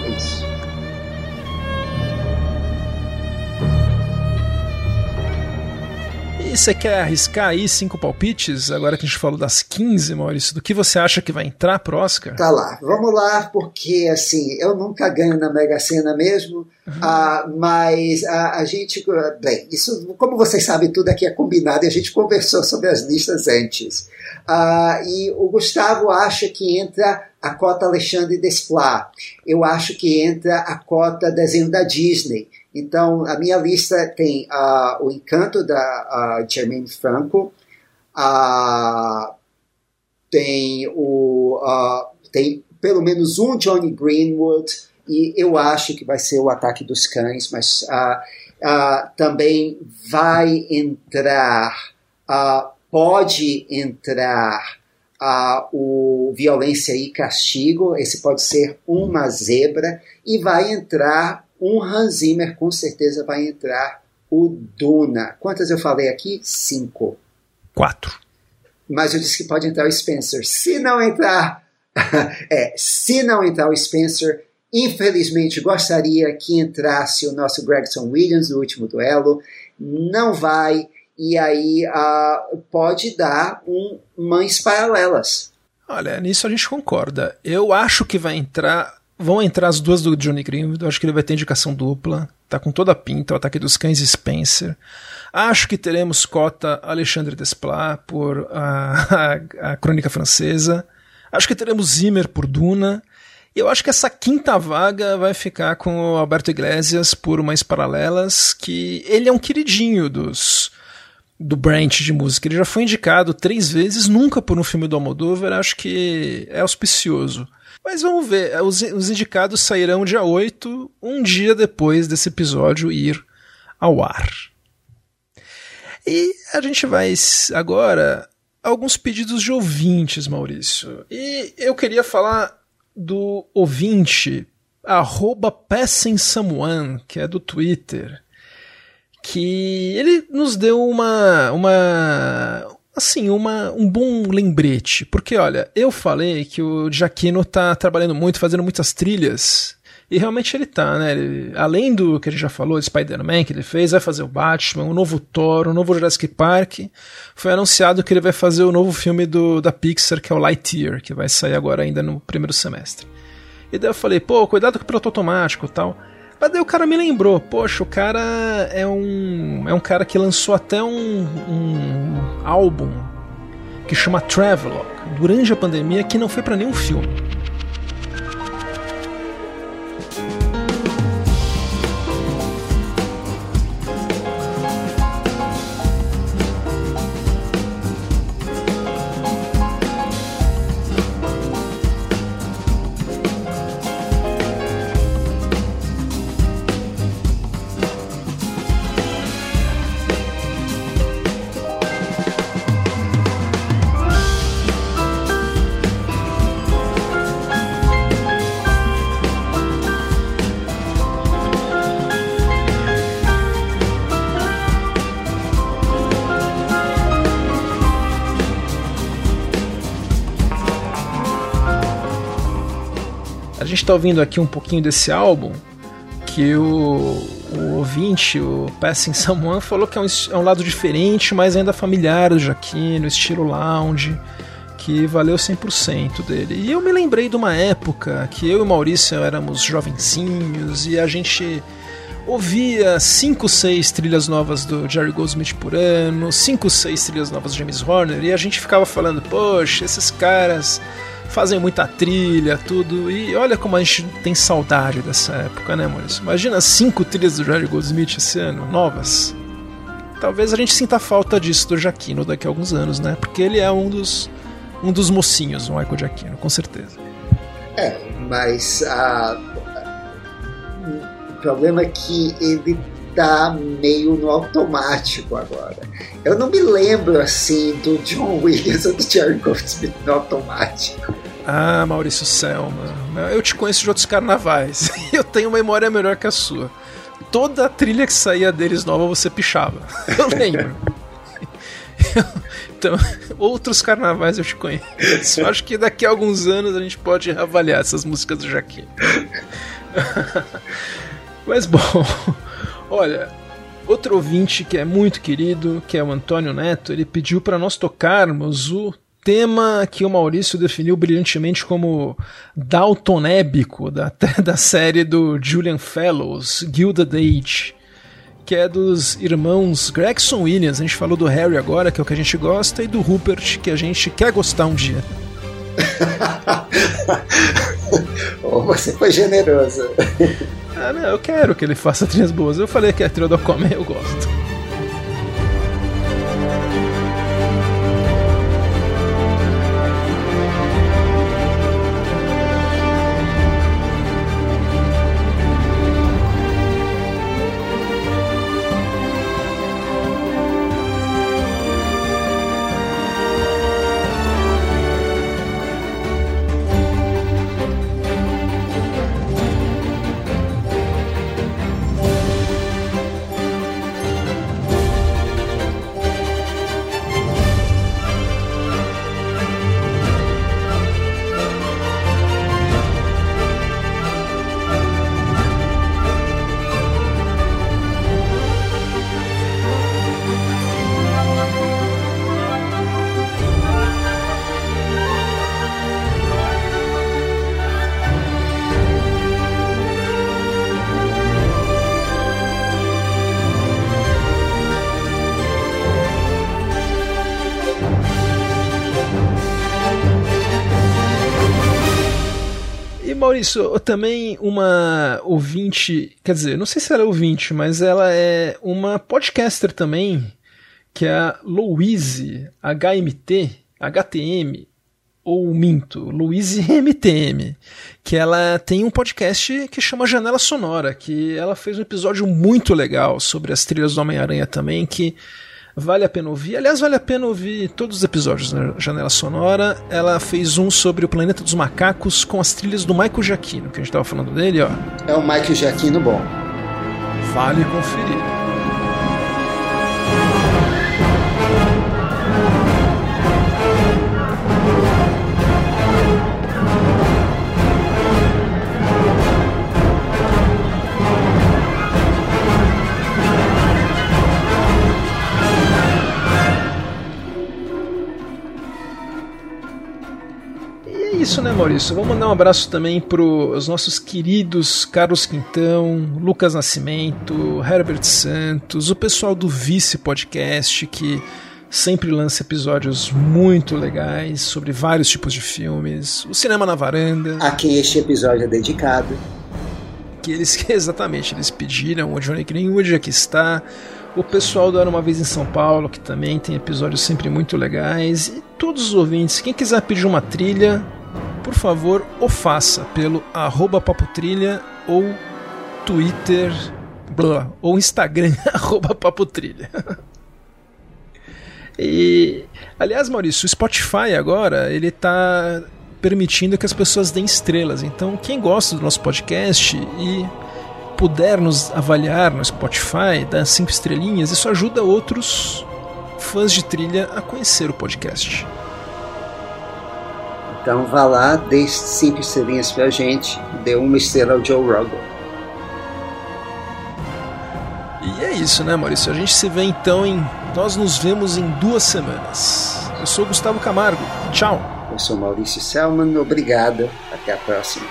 você quer arriscar aí cinco palpites, agora que a gente falou das 15, Maurício, do que você acha que vai entrar pro Oscar? Tá lá, vamos lá, porque assim, eu nunca ganho na Mega Sena mesmo, uhum. ah, mas a, a, gente, bem, isso, como vocês sabem, tudo aqui é combinado e a gente conversou sobre as listas antes. Uh, e o Gustavo acha que entra a cota Alexandre Desplat. Eu acho que entra a cota desenho da Disney. Então, a minha lista tem uh, o Encanto da uh, Franco, tem o tem pelo menos um Johnny Greenwood e eu acho que vai ser o Ataque dos Cães, mas também vai entrar pode entrar a o violência e castigo, esse pode ser uma zebra, e vai entrar um Hans Zimmer, com certeza vai entrar o Duna. Quantas eu falei aqui? Cinco. Quatro. Mas eu disse que pode entrar o Spencer. Se não entrar, é, se não entrar o Spencer, infelizmente gostaria que entrasse o nosso Gregson Williams no último duelo. Não vai e aí uh, pode dar um mães paralelas. Olha, nisso a gente concorda. Eu acho que vai entrar. Vão entrar as duas do Johnny Greenwood. Acho que ele vai ter indicação dupla. Tá com toda a pinta. O ataque dos cães Spencer. Acho que teremos cota Alexandre Desplat por a, a, a Crônica Francesa. Acho que teremos Zimmer por Duna. E eu acho que essa quinta vaga vai ficar com o Alberto Iglesias por Mães Paralelas, que ele é um queridinho dos do branch de música. Ele já foi indicado três vezes, nunca por um filme do Almodóvar, acho que é auspicioso. Mas vamos ver, os, os indicados sairão dia 8, um dia depois desse episódio ir ao ar. E a gente vai agora alguns pedidos de ouvintes, Maurício. E eu queria falar do ouvinte, arroba Someone, que é do Twitter que ele nos deu uma uma assim, uma, um bom lembrete, porque olha, eu falei que o Giacchino tá trabalhando muito, fazendo muitas trilhas, e realmente ele tá, né? Ele, além do que ele já falou, Spider-Man que ele fez, vai fazer o Batman, o novo Thor, o novo Jurassic Park. Foi anunciado que ele vai fazer o novo filme do, da Pixar, que é o Lightyear, que vai sair agora ainda no primeiro semestre. E daí eu falei, pô, cuidado com o piloto automático e tal. Mas daí o cara me lembrou, poxa, o cara é um. É um cara que lançou até um, um álbum que chama Travelogue durante a pandemia que não foi para nenhum filme. Está ouvindo aqui um pouquinho desse álbum, que o, o ouvinte, o Passing Someone, falou que é um, é um lado diferente, mas ainda familiar do Jaquino, estilo lounge, que valeu 100% dele. E eu me lembrei de uma época que eu e o Maurício éramos jovencinhos e a gente ouvia 5, 6 trilhas novas do Jerry Goldsmith por ano, 5, 6 trilhas novas do James Horner, e a gente ficava falando, poxa, esses caras fazem muita trilha, tudo, e olha como a gente tem saudade dessa época, né, Maurício? Imagina cinco trilhas do Jerry Goldsmith esse ano, novas. Talvez a gente sinta falta disso do Jaquino daqui a alguns anos, né? Porque ele é um dos, um dos mocinhos, o Michael Jaquino, com certeza. É, mas a, o problema é que ele tá meio no automático agora. Eu não me lembro assim do John Williams ou do Jerry Goldsmith no automático. Ah, Maurício Selma, eu te conheço de outros carnavais. Eu tenho memória melhor que a sua. Toda a trilha que saía deles nova você pichava. Eu lembro. Então, outros carnavais eu te conheço. Acho que daqui a alguns anos a gente pode avaliar essas músicas do Jaquim. Mas bom, olha, outro ouvinte que é muito querido, que é o Antônio Neto, ele pediu para nós tocarmos o tema que o Maurício definiu brilhantemente como daltonébico da, da série do Julian Fellows, Gilded Age, que é dos irmãos Gregson Williams. A gente falou do Harry agora, que é o que a gente gosta, e do Rupert, que a gente quer gostar um dia. oh, você foi generoso. Ah, não, eu quero que ele faça trilhas boas. Eu falei que a trilha do Aquaman eu gosto. Maurício, também uma ouvinte, quer dizer, não sei se ela é ouvinte, mas ela é uma podcaster também, que é a Louise HMT, HTM, ou minto, Louise MTM, que ela tem um podcast que chama Janela Sonora, que ela fez um episódio muito legal sobre as trilhas do Homem-Aranha também, que Vale a pena ouvir. Aliás, vale a pena ouvir todos os episódios da Janela Sonora. Ela fez um sobre o Planeta dos Macacos com as trilhas do Michael Giacchino, que a gente estava falando dele, ó. É o Michael Giacchino bom. Vale conferir. Isso, né, Maurício? Vamos mandar um abraço também para os nossos queridos Carlos Quintão, Lucas Nascimento, Herbert Santos, o pessoal do Vice Podcast, que sempre lança episódios muito legais sobre vários tipos de filmes, o Cinema na Varanda. A quem este episódio é dedicado. Que eles, exatamente, eles pediram, o Johnny Greenwood aqui está, o pessoal do Era Uma Vez em São Paulo, que também tem episódios sempre muito legais, e todos os ouvintes, quem quiser pedir uma trilha, por favor, o faça pelo arroba papotrilha ou Twitter blá, ou Instagram arroba papotrilha. e, aliás, Maurício, o Spotify agora, ele está permitindo que as pessoas deem estrelas. Então, quem gosta do nosso podcast e puder nos avaliar no Spotify, dar cinco estrelinhas, isso ajuda outros fãs de trilha a conhecer o podcast. Então vá lá, deixe cinco estrelinhas pra gente, dê uma estrela ao Joe Rogan. E é isso, né, Maurício? A gente se vê então em. Nós nos vemos em duas semanas. Eu sou Gustavo Camargo. Tchau. Eu sou Maurício Selman. Obrigado. Até a próxima.